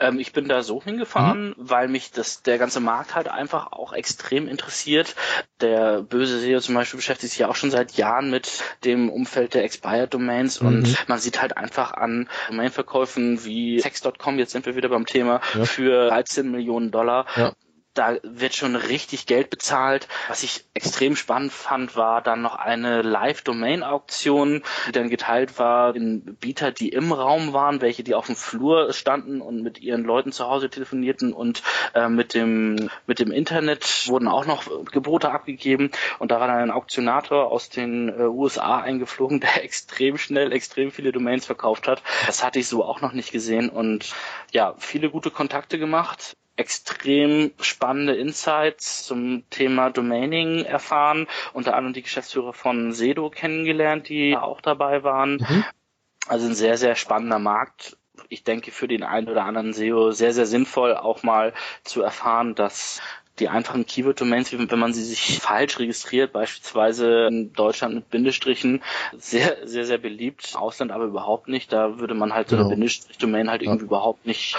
Ähm, ich bin da so hingefahren, weil mich das der ganze Markt halt einfach auch extrem interessiert. Der böse SEO zum Beispiel beschäftigt sich ja auch schon seit Jahren mit dem Umfeld der Expired Domains Mhm. und man sieht halt einfach an Domainverkäufen wie Sex.com, jetzt sind wir wieder beim Thema, Ja. für 13 Millionen Dollar. Ja. Da wird schon richtig Geld bezahlt. Was ich extrem spannend fand, war dann noch eine Live-Domain-Auktion, die dann geteilt war in Bieter, die im Raum waren, welche die auf dem Flur standen und mit ihren Leuten zu Hause telefonierten und äh, mit dem mit dem Internet wurden auch noch Gebote abgegeben und da war dann ein Auktionator aus den äh, USA eingeflogen, der extrem schnell extrem viele Domains verkauft hat. Das hatte ich so auch noch nicht gesehen und ja, viele gute Kontakte gemacht extrem spannende Insights zum Thema Domaining erfahren, unter anderem die Geschäftsführer von Sedo kennengelernt, die auch dabei waren. Mhm. Also ein sehr, sehr spannender Markt. Ich denke für den einen oder anderen SEO sehr, sehr sinnvoll auch mal zu erfahren, dass die einfachen Keyword-Domains, wenn man sie sich falsch registriert, beispielsweise in Deutschland mit Bindestrichen, sehr, sehr, sehr beliebt, Ausland aber überhaupt nicht. Da würde man halt so eine Genau. Bindestrich-Domain halt Ja. irgendwie überhaupt nicht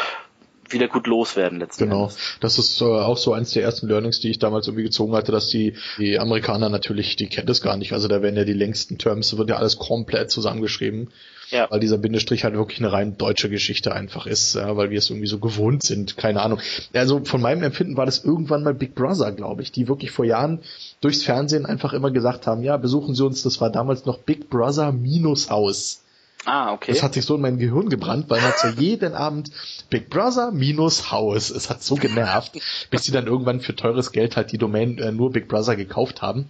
wieder gut loswerden letzten Genau. Endes. Das ist äh, auch so eins der ersten Learnings, die ich damals irgendwie gezogen hatte, dass die, die Amerikaner natürlich, die kennen das gar nicht. Also da werden ja die längsten Terms, wird ja alles komplett zusammengeschrieben. Ja. Weil dieser Bindestrich halt wirklich eine rein deutsche Geschichte einfach ist, ja, weil wir es irgendwie so gewohnt sind, keine Ahnung. Also von meinem Empfinden war das irgendwann mal Big Brother, glaube ich, die wirklich vor Jahren durchs Fernsehen einfach immer gesagt haben, ja, besuchen Sie uns, das war damals noch Big Brother Minus Haus. Ah, okay. Das hat sich so in mein Gehirn gebrannt, weil man ja jeden Abend Big Brother minus Haus. Es hat so genervt, bis sie dann irgendwann für teures Geld halt die Domain äh, nur Big Brother gekauft haben.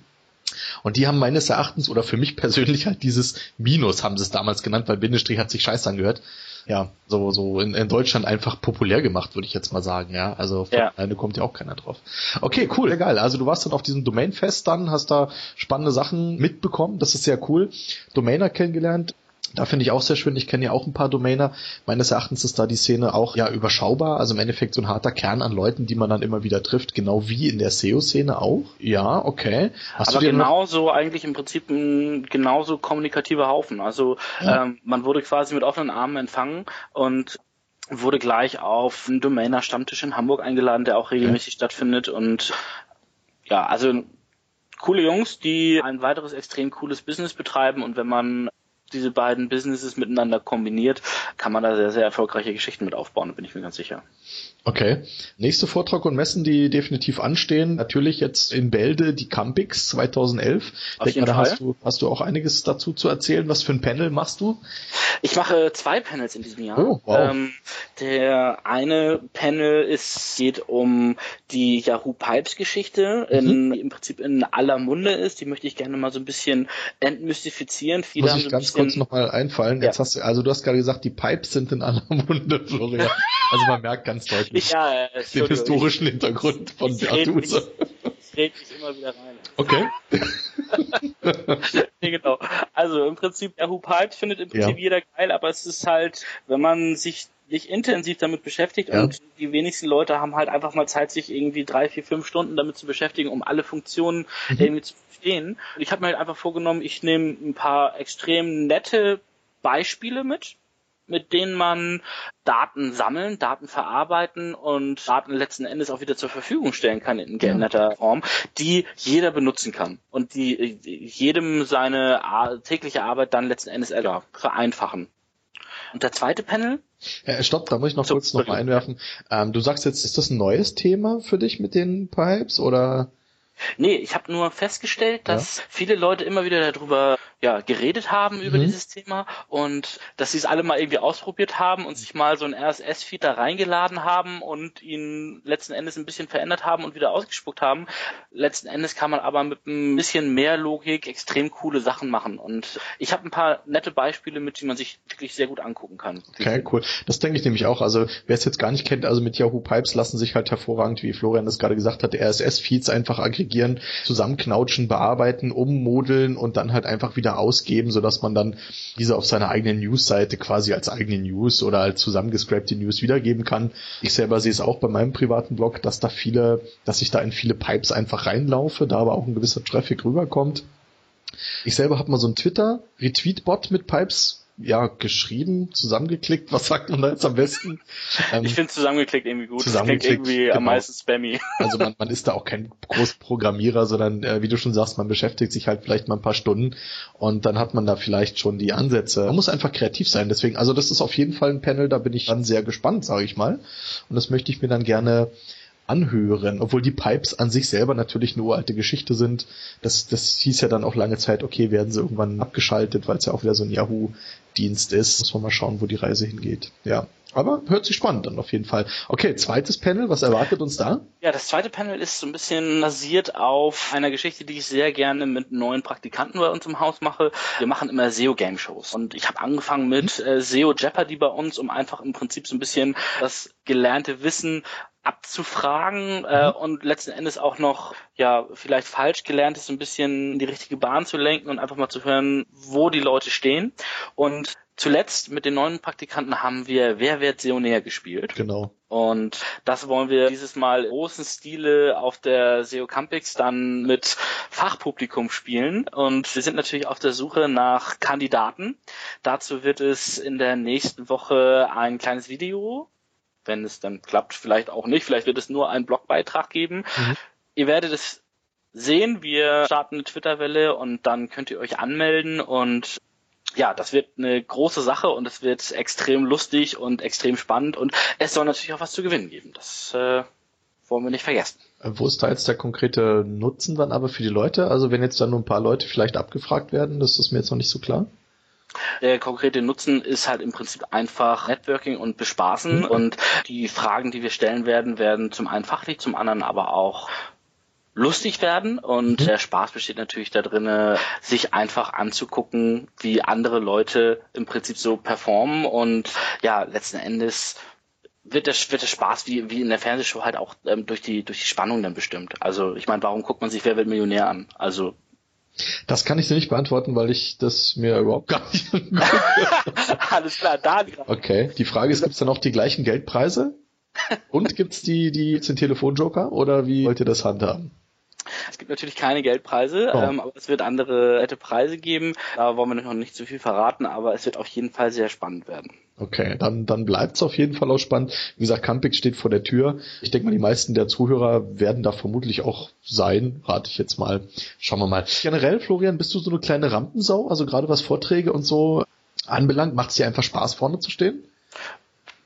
Und die haben meines Erachtens, oder für mich persönlich halt dieses Minus haben sie es damals genannt, weil Bindestrich hat sich scheiß angehört. Ja, so, so in, in Deutschland einfach populär gemacht, würde ich jetzt mal sagen, ja. Also von ja. alleine kommt ja auch keiner drauf. Okay, cool, egal. Also du warst dann auf diesem Domainfest dann, hast da spannende Sachen mitbekommen, das ist sehr cool. Domainer kennengelernt, da finde ich auch sehr schön, ich kenne ja auch ein paar Domainer. Meines Erachtens ist da die Szene auch ja überschaubar, also im Endeffekt so ein harter Kern an Leuten, die man dann immer wieder trifft, genau wie in der SEO-Szene auch. Ja, okay. Hast Aber genauso eigentlich im Prinzip ein genauso kommunikativer Haufen. Also ja. ähm, man wurde quasi mit offenen Armen empfangen und wurde gleich auf einen Domainer-Stammtisch in Hamburg eingeladen, der auch regelmäßig ja. stattfindet und ja, also coole Jungs, die ein weiteres extrem cooles Business betreiben und wenn man diese beiden Businesses miteinander kombiniert, kann man da sehr, sehr erfolgreiche Geschichten mit aufbauen, bin ich mir ganz sicher. Okay. Nächste Vortrag und Messen, die definitiv anstehen. Natürlich jetzt in Bälde die Campix 2011. Auf Denk jeden mal, da Fall. hast du, hast du auch einiges dazu zu erzählen. Was für ein Panel machst du? Ich mache zwei Panels in diesem Jahr. Oh, wow. Ähm, der eine Panel ist, geht um die Yahoo Pipes Geschichte, mhm. im Prinzip in aller Munde ist. Die möchte ich gerne mal so ein bisschen entmystifizieren. Viele Muss ich so ganz bisschen... kurz nochmal einfallen. Jetzt ja. hast du, also du hast gerade gesagt, die Pipes sind in aller Munde, Florian. Also man merkt ganz deutlich ja, äh, den historischen ich, Hintergrund von Beatuse. Ich rede mich immer wieder rein. Okay. nee, genau. Also im Prinzip, Yahoo Pipes findet im Prinzip ja. jeder geil, aber es ist halt, wenn man sich nicht intensiv damit beschäftigt ja. und die wenigsten Leute haben halt einfach mal Zeit, sich irgendwie drei, vier, fünf Stunden damit zu beschäftigen, um alle Funktionen mhm. irgendwie zu verstehen. Und ich habe mir halt einfach vorgenommen, ich nehme ein paar extrem nette Beispiele mit, mit denen man Daten sammeln, Daten verarbeiten und Daten letzten Endes auch wieder zur Verfügung stellen kann in geänderter Form, die jeder benutzen kann und die jedem seine tägliche Arbeit dann letzten Endes vereinfachen. Und der zweite Panel? Ja, stopp, da muss ich noch so, kurz noch mal einwerfen. Ähm, du sagst jetzt, ist das ein neues Thema für dich mit den Pipes oder? Nee, ich habe nur festgestellt, dass ja. viele Leute immer wieder darüber ja, geredet haben über mhm. dieses Thema und dass sie es alle mal irgendwie ausprobiert haben und sich mal so ein RSS-Feed da reingeladen haben und ihn letzten Endes ein bisschen verändert haben und wieder ausgespuckt haben. Letzten Endes kann man aber mit ein bisschen mehr Logik extrem coole Sachen machen und ich habe ein paar nette Beispiele, mit denen man sich wirklich sehr gut angucken kann. Okay, cool. Das denke ich nämlich auch. Also wer es jetzt gar nicht kennt, also mit Yahoo Pipes lassen sich halt hervorragend, wie Florian das gerade gesagt hat, RSS-Feeds einfach aggregieren, zusammenknautschen, bearbeiten, ummodeln und dann halt einfach wieder wieder ausgeben, sodass man dann diese auf seiner eigenen News-Seite quasi als eigene News oder als zusammengescrapte News wiedergeben kann. Ich selber sehe es auch bei meinem privaten Blog, dass da viele, dass ich da in viele Pipes einfach reinlaufe, da aber auch ein gewisser Traffic rüberkommt. Ich selber habe mal so ein Twitter-Retweet-Bot mit Pipes ja, geschrieben, zusammengeklickt, was sagt man da jetzt am besten? Ähm, ich finde zusammengeklickt irgendwie gut. Zusammengeklickt, irgendwie genau. am meisten spammy. Also man, man ist da auch kein Großprogrammierer, sondern äh, wie du schon sagst, man beschäftigt sich halt vielleicht mal ein paar Stunden und dann hat man da vielleicht schon die Ansätze. Man muss einfach kreativ sein, deswegen, also das ist auf jeden Fall ein Panel, da bin ich dann sehr gespannt, sage ich mal. Und das möchte ich mir dann gerne anhören, obwohl die Pipes an sich selber natürlich eine uralte Geschichte sind. Das, das hieß ja dann auch lange Zeit, okay, werden sie irgendwann abgeschaltet, weil es ja auch wieder so ein Yahoo-Dienst ist. Muss man mal schauen, wo die Reise hingeht. Ja. Aber hört sich spannend an auf jeden Fall. Okay, zweites Panel, was erwartet uns da? Ja, das zweite Panel ist so ein bisschen basiert auf einer Geschichte, die ich sehr gerne mit neuen Praktikanten bei uns im Haus mache. Wir machen immer SEO-Game-Shows und ich habe angefangen mit mhm. äh, SEO Jeopardy bei uns, um einfach im Prinzip so ein bisschen das gelernte Wissen abzufragen äh, mhm. und letzten Endes auch noch ja vielleicht falsch gelernt ist, ein bisschen in die richtige Bahn zu lenken und einfach mal zu hören, wo die Leute stehen. Und zuletzt mit den neuen Praktikanten haben wir Wer wird Seonär gespielt. Genau. Und das wollen wir dieses Mal großen Stile auf der SEO Campix dann mit Fachpublikum spielen. Und wir sind natürlich auf der Suche nach Kandidaten. Dazu wird es in der nächsten Woche ein kleines Video wenn es dann klappt, vielleicht auch nicht. Vielleicht wird es nur einen Blogbeitrag geben. Mhm. Ihr werdet es sehen. Wir starten eine Twitter-Welle und dann könnt ihr euch anmelden und ja, das wird eine große Sache und es wird extrem lustig und extrem spannend und es soll natürlich auch was zu gewinnen geben. Das äh, wollen wir nicht vergessen. Äh, wo ist da jetzt der konkrete Nutzen dann aber für die Leute? Also wenn jetzt dann nur ein paar Leute vielleicht abgefragt werden, das ist mir jetzt noch nicht so klar. Der konkrete Nutzen ist halt im Prinzip einfach Networking und Bespaßen mhm. und die Fragen, die wir stellen werden, werden zum einen fachlich, zum anderen aber auch lustig werden und mhm. der Spaß besteht natürlich da drinne, sich einfach anzugucken, wie andere Leute im Prinzip so performen und ja, letzten Endes wird der, wird der Spaß wie, wie in der Fernsehshow halt auch ähm, durch die durch die Spannung dann bestimmt. Also ich meine, warum guckt man sich Wer wird Millionär an? Also das kann ich dir nicht beantworten, weil ich das mir überhaupt gar nicht Alles klar, da. Okay, die Frage ist, gibt es dann auch die gleichen Geldpreise? Und gibt's die, die den Telefonjoker oder wie wollt ihr das handhaben? Es gibt natürlich keine Geldpreise, oh. ähm, aber es wird andere nette Preise geben. Da wollen wir noch nicht zu viel verraten, aber es wird auf jeden Fall sehr spannend werden. Okay, dann, dann bleibt's auf jeden Fall auch spannend. Wie gesagt, Campix steht vor der Tür. Ich denke mal, die meisten der Zuhörer werden da vermutlich auch sein, rate ich jetzt mal. Schauen wir mal. Generell, Florian, bist du so eine kleine Rampensau? Also gerade was Vorträge und so anbelangt, macht es dir einfach Spaß, vorne zu stehen?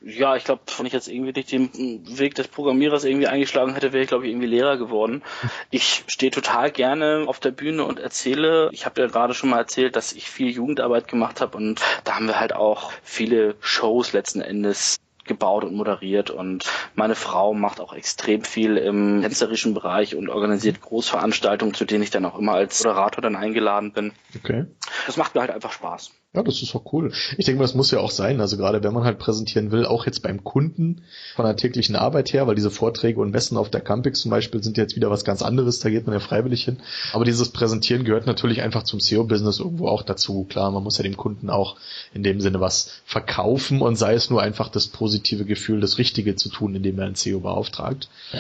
Ja, ich glaube, wenn ich jetzt irgendwie durch den Weg des Programmierers irgendwie eingeschlagen hätte, wäre ich, glaube ich, irgendwie Lehrer geworden. Ich stehe total gerne auf der Bühne und erzähle. Ich habe ja gerade schon mal erzählt, dass ich viel Jugendarbeit gemacht habe und da haben wir halt auch viele Shows letzten Endes gebaut und moderiert und meine Frau macht auch extrem viel im tänzerischen Bereich und organisiert Großveranstaltungen, zu denen ich dann auch immer als Moderator dann eingeladen bin. Okay. Das macht mir halt einfach Spaß. Ja, das ist auch cool. Ich denke mal, das muss ja auch sein. Also gerade wenn man halt präsentieren will, auch jetzt beim Kunden von der täglichen Arbeit her, weil diese Vorträge und Messen auf der Campix zum Beispiel sind jetzt wieder was ganz anderes, da geht man ja freiwillig hin. Aber dieses Präsentieren gehört natürlich einfach zum SEO-Business irgendwo auch dazu. Klar, man muss ja dem Kunden auch in dem Sinne was verkaufen und sei es nur einfach das positive Gefühl, das Richtige zu tun, indem er ein SEO beauftragt. Ja.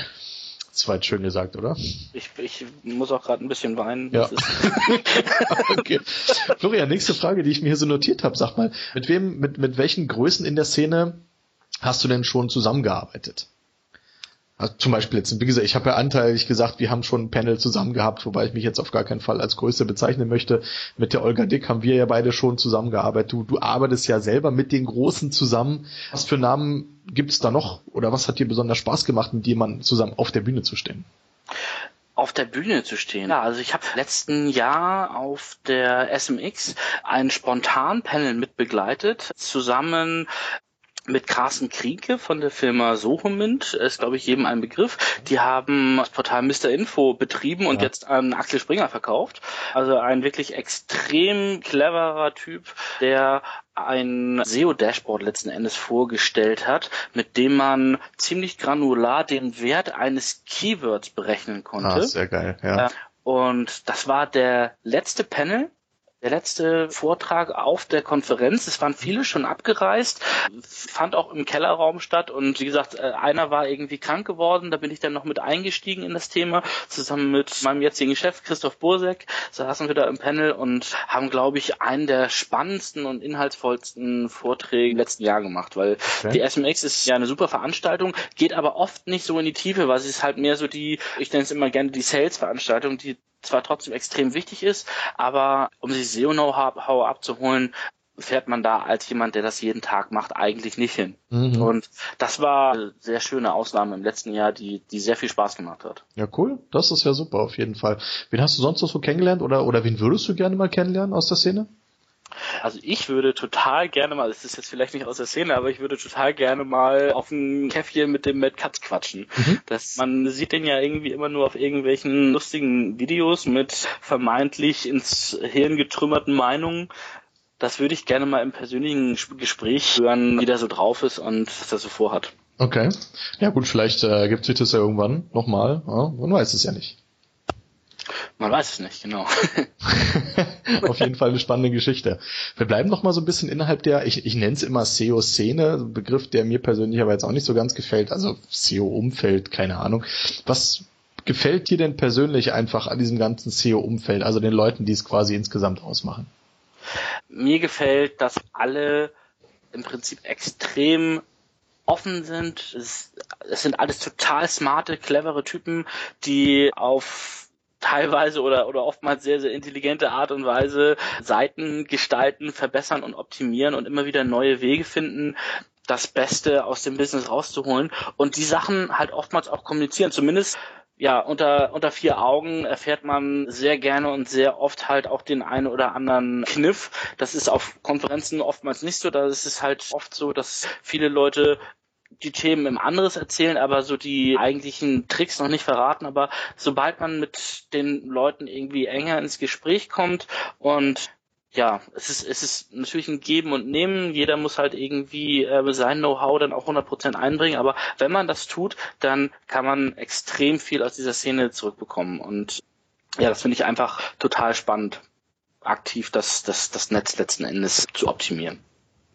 Jetzt schön gesagt, oder? Ich, ich muss auch gerade ein bisschen weinen. Ja. okay. Florian, nächste Frage, die ich mir hier so notiert habe. Sag mal, mit wem, mit, mit welchen Größen in der Szene hast du denn schon zusammengearbeitet? Also zum Beispiel jetzt, wie gesagt, ich habe ja anteilig gesagt, wir haben schon ein Panel zusammen gehabt, wobei ich mich jetzt auf gar keinen Fall als Größte bezeichnen möchte. Mit der Olga Dick haben wir ja beide schon zusammengearbeitet. Du, du arbeitest ja selber mit den Großen zusammen. Was für Namen gibt's da noch? Oder was hat dir besonders Spaß gemacht, mit jemandem zusammen auf der Bühne zu stehen? auf der Bühne zu stehen. Ja, also ich habe letzten Jahr auf der SMX ein Spontan-Panel mitbegleitet, zusammen mit Carsten Krieke von der Firma Sochemint, ist glaube ich jedem ein Begriff. Die haben das Portal Mr. Info betrieben und ja. jetzt an Axel Springer verkauft. Also ein wirklich extrem cleverer Typ, der ein SEO-Dashboard letzten Endes vorgestellt hat, mit dem man ziemlich granular den Wert eines Keywords berechnen konnte. Ah, sehr geil, ja. Und das war der letzte Panel der letzte Vortrag auf der Konferenz. Es waren viele schon abgereist, fand auch im Kellerraum statt und wie gesagt, äh, einer war irgendwie krank geworden, da bin ich dann noch mit eingestiegen in das Thema, zusammen mit meinem jetzigen Chef Christoph Bursek, saßen wir da im Panel und haben, glaube ich, einen der spannendsten und inhaltsvollsten Vorträge im letzten Jahr gemacht, weil okay. die SMX ist ja eine super Veranstaltung, geht aber oft nicht so in die Tiefe, weil sie ist halt mehr so die, ich nenne es immer gerne die Sales-Veranstaltung, die zwar trotzdem extrem wichtig ist, aber um sich SEO-Know-how abzuholen, fährt man da als jemand, der das jeden Tag macht, eigentlich nicht hin. Mhm. Und das war eine sehr schöne Ausnahme im letzten Jahr, die, die sehr viel Spaß gemacht hat. Ja, cool. Das ist ja super, auf jeden Fall. Wen hast du sonst noch so kennengelernt oder, oder wen würdest du gerne mal kennenlernen aus der Szene? Also ich würde total gerne mal, das ist jetzt vielleicht nicht aus der Szene, aber ich würde total gerne mal auf ein Käffchen mit dem Matt Katz quatschen. Mhm. Das, man sieht den ja irgendwie immer nur auf irgendwelchen lustigen Videos mit vermeintlich ins Hirn getrümmerten Meinungen. Das würde ich gerne mal im persönlichen Gespräch hören, wie der so drauf ist und was er so vorhat. Okay. Ja gut, vielleicht äh, gibt sich das ja irgendwann nochmal. Ja, man weiß es ja nicht. Man weiß es nicht, genau. Auf jeden Fall eine spannende Geschichte. Wir bleiben noch mal so ein bisschen innerhalb der, ich, ich nenne es immer SEO-Szene, Begriff, der mir persönlich aber jetzt auch nicht so ganz gefällt, also SEO-Umfeld, keine Ahnung. Was gefällt dir denn persönlich einfach an diesem ganzen SEO-Umfeld, also den Leuten, die es quasi insgesamt ausmachen? Mir gefällt, dass alle im Prinzip extrem offen sind. Es, es sind alles total smarte, clevere Typen, die auf teilweise oder, oder oftmals sehr, sehr intelligente Art und Weise Seiten gestalten, verbessern und optimieren und immer wieder neue Wege finden, das Beste aus dem Business rauszuholen und die Sachen halt oftmals auch kommunizieren. Zumindest ja, unter, unter vier Augen erfährt man sehr gerne und sehr oft halt auch den einen oder anderen Kniff. Das ist auf Konferenzen oftmals nicht so. Da ist es halt oft so, dass viele Leute die Themen im anderes erzählen, aber so die eigentlichen Tricks noch nicht verraten. Aber sobald man mit den Leuten irgendwie enger ins Gespräch kommt und ja, es ist, es ist natürlich ein Geben und Nehmen. Jeder muss halt irgendwie äh, sein Know-how dann auch 100% einbringen. Aber wenn man das tut, dann kann man extrem viel aus dieser Szene zurückbekommen. Und ja, das finde ich einfach total spannend, aktiv das, das, das Netz letzten Endes zu optimieren.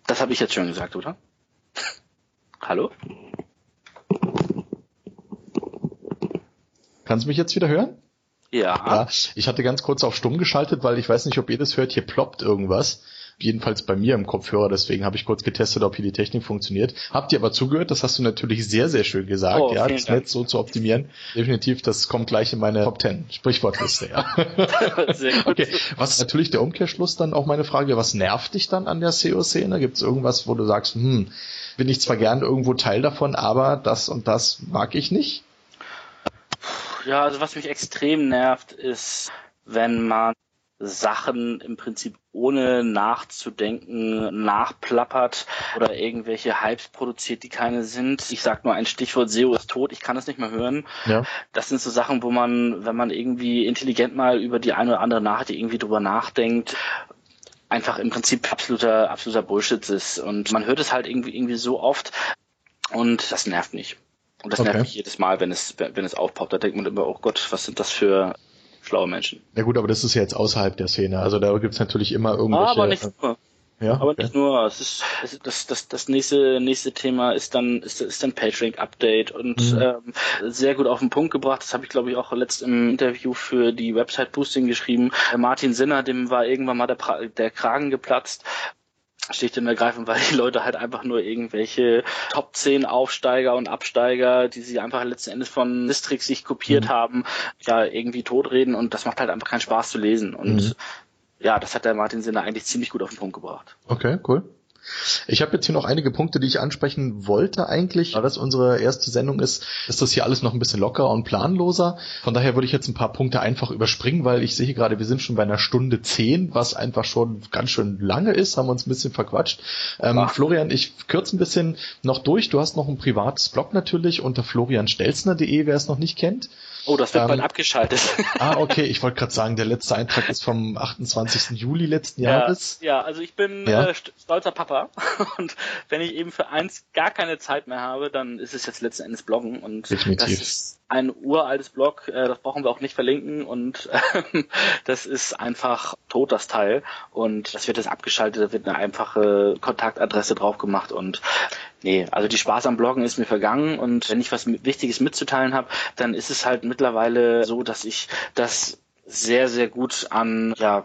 Das habe ich jetzt schon gesagt, oder? Hallo? Kannst du mich jetzt wieder hören? Ja. ja. Ich hatte ganz kurz auf stumm geschaltet, weil ich weiß nicht, ob ihr das hört, hier ploppt irgendwas. Jedenfalls bei mir im Kopfhörer, deswegen habe ich kurz getestet, ob hier die Technik funktioniert. Habt ihr aber zugehört, das hast du natürlich sehr, sehr schön gesagt, oh, ja, das Dank. Netz so zu optimieren. Definitiv, das kommt gleich in meine Top 10 Sprichwortliste, ja. Okay, was natürlich der Umkehrschluss dann auch meine Frage, was nervt dich dann an der SEO-Szene? Gibt es irgendwas, wo du sagst, hm, bin ich zwar gern irgendwo Teil davon, aber das und das mag ich nicht? Ja, also was mich extrem nervt, ist, wenn man Sachen im Prinzip ohne nachzudenken nachplappert oder irgendwelche Hypes produziert, die keine sind. Ich sag nur ein Stichwort SEO ist tot, ich kann es nicht mehr hören. Ja. Das sind so Sachen, wo man, wenn man irgendwie intelligent mal über die eine oder andere Nachricht irgendwie drüber nachdenkt, einfach im Prinzip absoluter, absoluter Bullshit ist. Und man hört es halt irgendwie, irgendwie so oft und das nervt mich. Und das okay. nervt mich jedes Mal, wenn es, wenn es aufpoppt. Da denkt man immer, oh Gott, was sind das für schlaue Menschen. Ja gut, aber das ist ja jetzt außerhalb der Szene. Also da gibt's natürlich immer irgendwelche... Ah, aber nicht nur. Ja, aber okay. nicht nur. Es ist, es ist das, das, das nächste, nächste Thema ist dann, ist, ist dann PageRank Update und mhm. ähm, sehr gut auf den Punkt gebracht. Das habe ich, glaube ich, auch letzt im Interview für die Website Boosting geschrieben. Martin Sinner, dem war irgendwann mal der, der Kragen geplatzt, schlicht und ergreifend, weil die Leute halt einfach nur irgendwelche Top 10 Aufsteiger und Absteiger, die sie einfach letzten Endes von Districts sich kopiert mhm. haben, ja, irgendwie totreden und das macht halt einfach keinen Spaß zu lesen und mhm. ja, das hat der Martin Sinner eigentlich ziemlich gut auf den Punkt gebracht. Okay, cool. Ich habe jetzt hier noch einige Punkte, die ich ansprechen wollte eigentlich. Da das unsere erste Sendung ist, ist das hier alles noch ein bisschen lockerer und planloser. Von daher würde ich jetzt ein paar Punkte einfach überspringen, weil ich sehe gerade, wir sind schon bei einer Stunde zehn, was einfach schon ganz schön lange ist, haben uns ein bisschen verquatscht. Ähm, Florian, ich kürze ein bisschen noch durch. Du hast noch ein privates Blog natürlich unter florianstelzner.de, wer es noch nicht kennt. Oh, das wird ähm, bald abgeschaltet. Ah, okay. Ich wollte gerade sagen, der letzte Eintrag ist vom 28. Juli letzten ja, Jahres. Ja, also ich bin ja. äh, stolzer Papa und wenn ich eben für eins gar keine Zeit mehr habe, dann ist es jetzt letzten Endes Bloggen und Definitiv. das ist ein uraltes Blog, äh, das brauchen wir auch nicht verlinken und äh, das ist einfach tot, das Teil und das wird jetzt abgeschaltet, da wird eine einfache Kontaktadresse drauf gemacht und Nee, also die Spaß am Bloggen ist mir vergangen und wenn ich was Wichtiges mitzuteilen habe, dann ist es halt mittlerweile so, dass ich das sehr, sehr gut an, ja,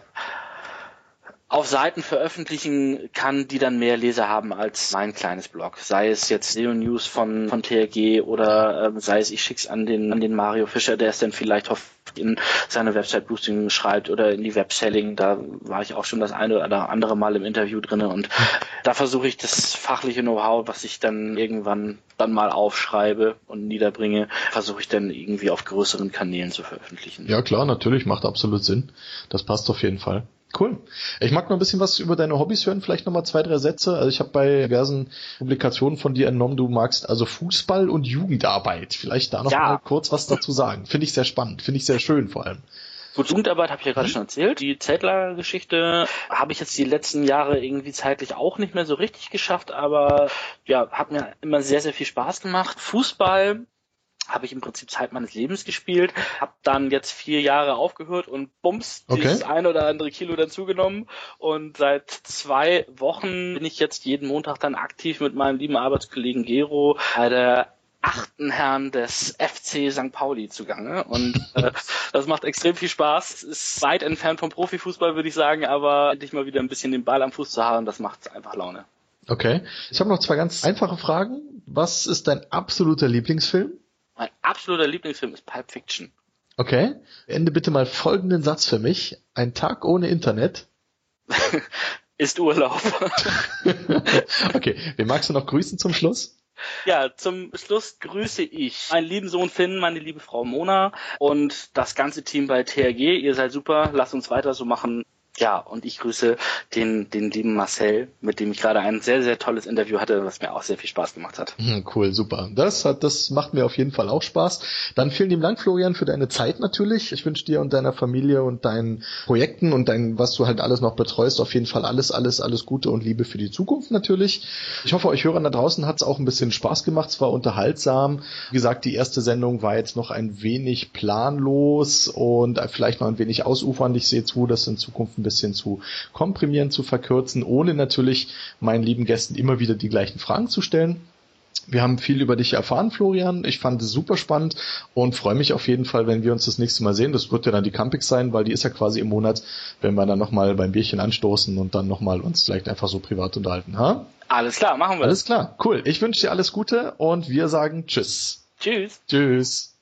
auf Seiten veröffentlichen kann, die dann mehr Leser haben als mein kleines Blog. Sei es jetzt SEO News von, von TRG oder äh, sei es ich schick's an den, an den Mario Fischer, der es dann vielleicht hoffentlich in seine Website Boosting schreibt oder in die Webselling. Da war ich auch schon das eine oder andere Mal im Interview drinne und da versuche ich das fachliche Know-how, was ich dann irgendwann dann mal aufschreibe und niederbringe, versuche ich dann irgendwie auf größeren Kanälen zu veröffentlichen. Ja klar, natürlich, macht absolut Sinn. Das passt auf jeden Fall. Cool. Ich mag noch ein bisschen was über deine Hobbys hören, vielleicht nochmal zwei, drei Sätze. Also ich habe bei diversen Publikationen von dir entnommen, du magst also Fußball und Jugendarbeit. Vielleicht da noch ja. mal kurz was dazu sagen. Finde ich sehr spannend, finde ich sehr schön vor allem. Gut, Jugendarbeit habe ich ja gerade mhm. schon erzählt. Die Zeltler-Geschichte habe ich jetzt die letzten Jahre irgendwie zeitlich auch nicht mehr so richtig geschafft, aber ja, hat mir immer sehr, sehr viel Spaß gemacht. Fußball habe ich im Prinzip Zeit meines Lebens gespielt, habe dann jetzt vier Jahre aufgehört und bums, okay. dieses ein oder andere Kilo dann zugenommen und seit zwei Wochen bin ich jetzt jeden Montag dann aktiv mit meinem lieben Arbeitskollegen Gero bei der achten Herrn des FC St. Pauli zugange und äh, das macht extrem viel Spaß. Ist weit entfernt vom Profifußball, würde ich sagen, aber endlich mal wieder ein bisschen den Ball am Fuß zu haben, das macht einfach Laune. Okay. Ich habe noch zwei ganz einfache Fragen. Was ist dein absoluter Lieblingsfilm? Mein absoluter Lieblingsfilm ist Pulp Fiction. Okay. Ende bitte mal folgenden Satz für mich. Ein Tag ohne Internet. ist Urlaub. okay. Wen magst du noch grüßen zum Schluss? Ja, zum Schluss grüße ich meinen lieben Sohn Finn, meine liebe Frau Mona und das ganze Team bei TRG. Ihr seid super, lasst uns weiter so machen. Ja, und ich grüße den, den lieben Marcel, mit dem ich gerade ein sehr, sehr tolles Interview hatte, was mir auch sehr viel Spaß gemacht hat. Hm, cool, super. Das hat, das macht mir auf jeden Fall auch Spaß. Dann vielen lieben Dank, Florian, für deine Zeit natürlich. Ich wünsche dir und deiner Familie und deinen Projekten und dein, was du halt alles noch betreust, auf jeden Fall alles, alles, alles Gute und Liebe für die Zukunft natürlich. Ich hoffe, euch Hörern da draußen hat es auch ein bisschen Spaß gemacht. Es war unterhaltsam. Wie gesagt, die erste Sendung war jetzt noch ein wenig planlos und vielleicht noch ein wenig ausufernd. Ich sehe zu, dass in Zukunft ein bisschen zu komprimieren, zu verkürzen, ohne natürlich meinen lieben Gästen immer wieder die gleichen Fragen zu stellen. Wir haben viel über dich erfahren, Florian. Ich fand es super spannend und freue mich auf jeden Fall, wenn wir uns das nächste Mal sehen. Das wird ja dann die Campix sein, weil die ist ja quasi im Monat, wenn wir dann nochmal beim Bierchen anstoßen und dann nochmal uns vielleicht einfach so privat unterhalten. Ha? Alles klar, machen wir. Alles klar, cool. Ich wünsche dir alles Gute und wir sagen Tschüss. Tschüss. Tschüss.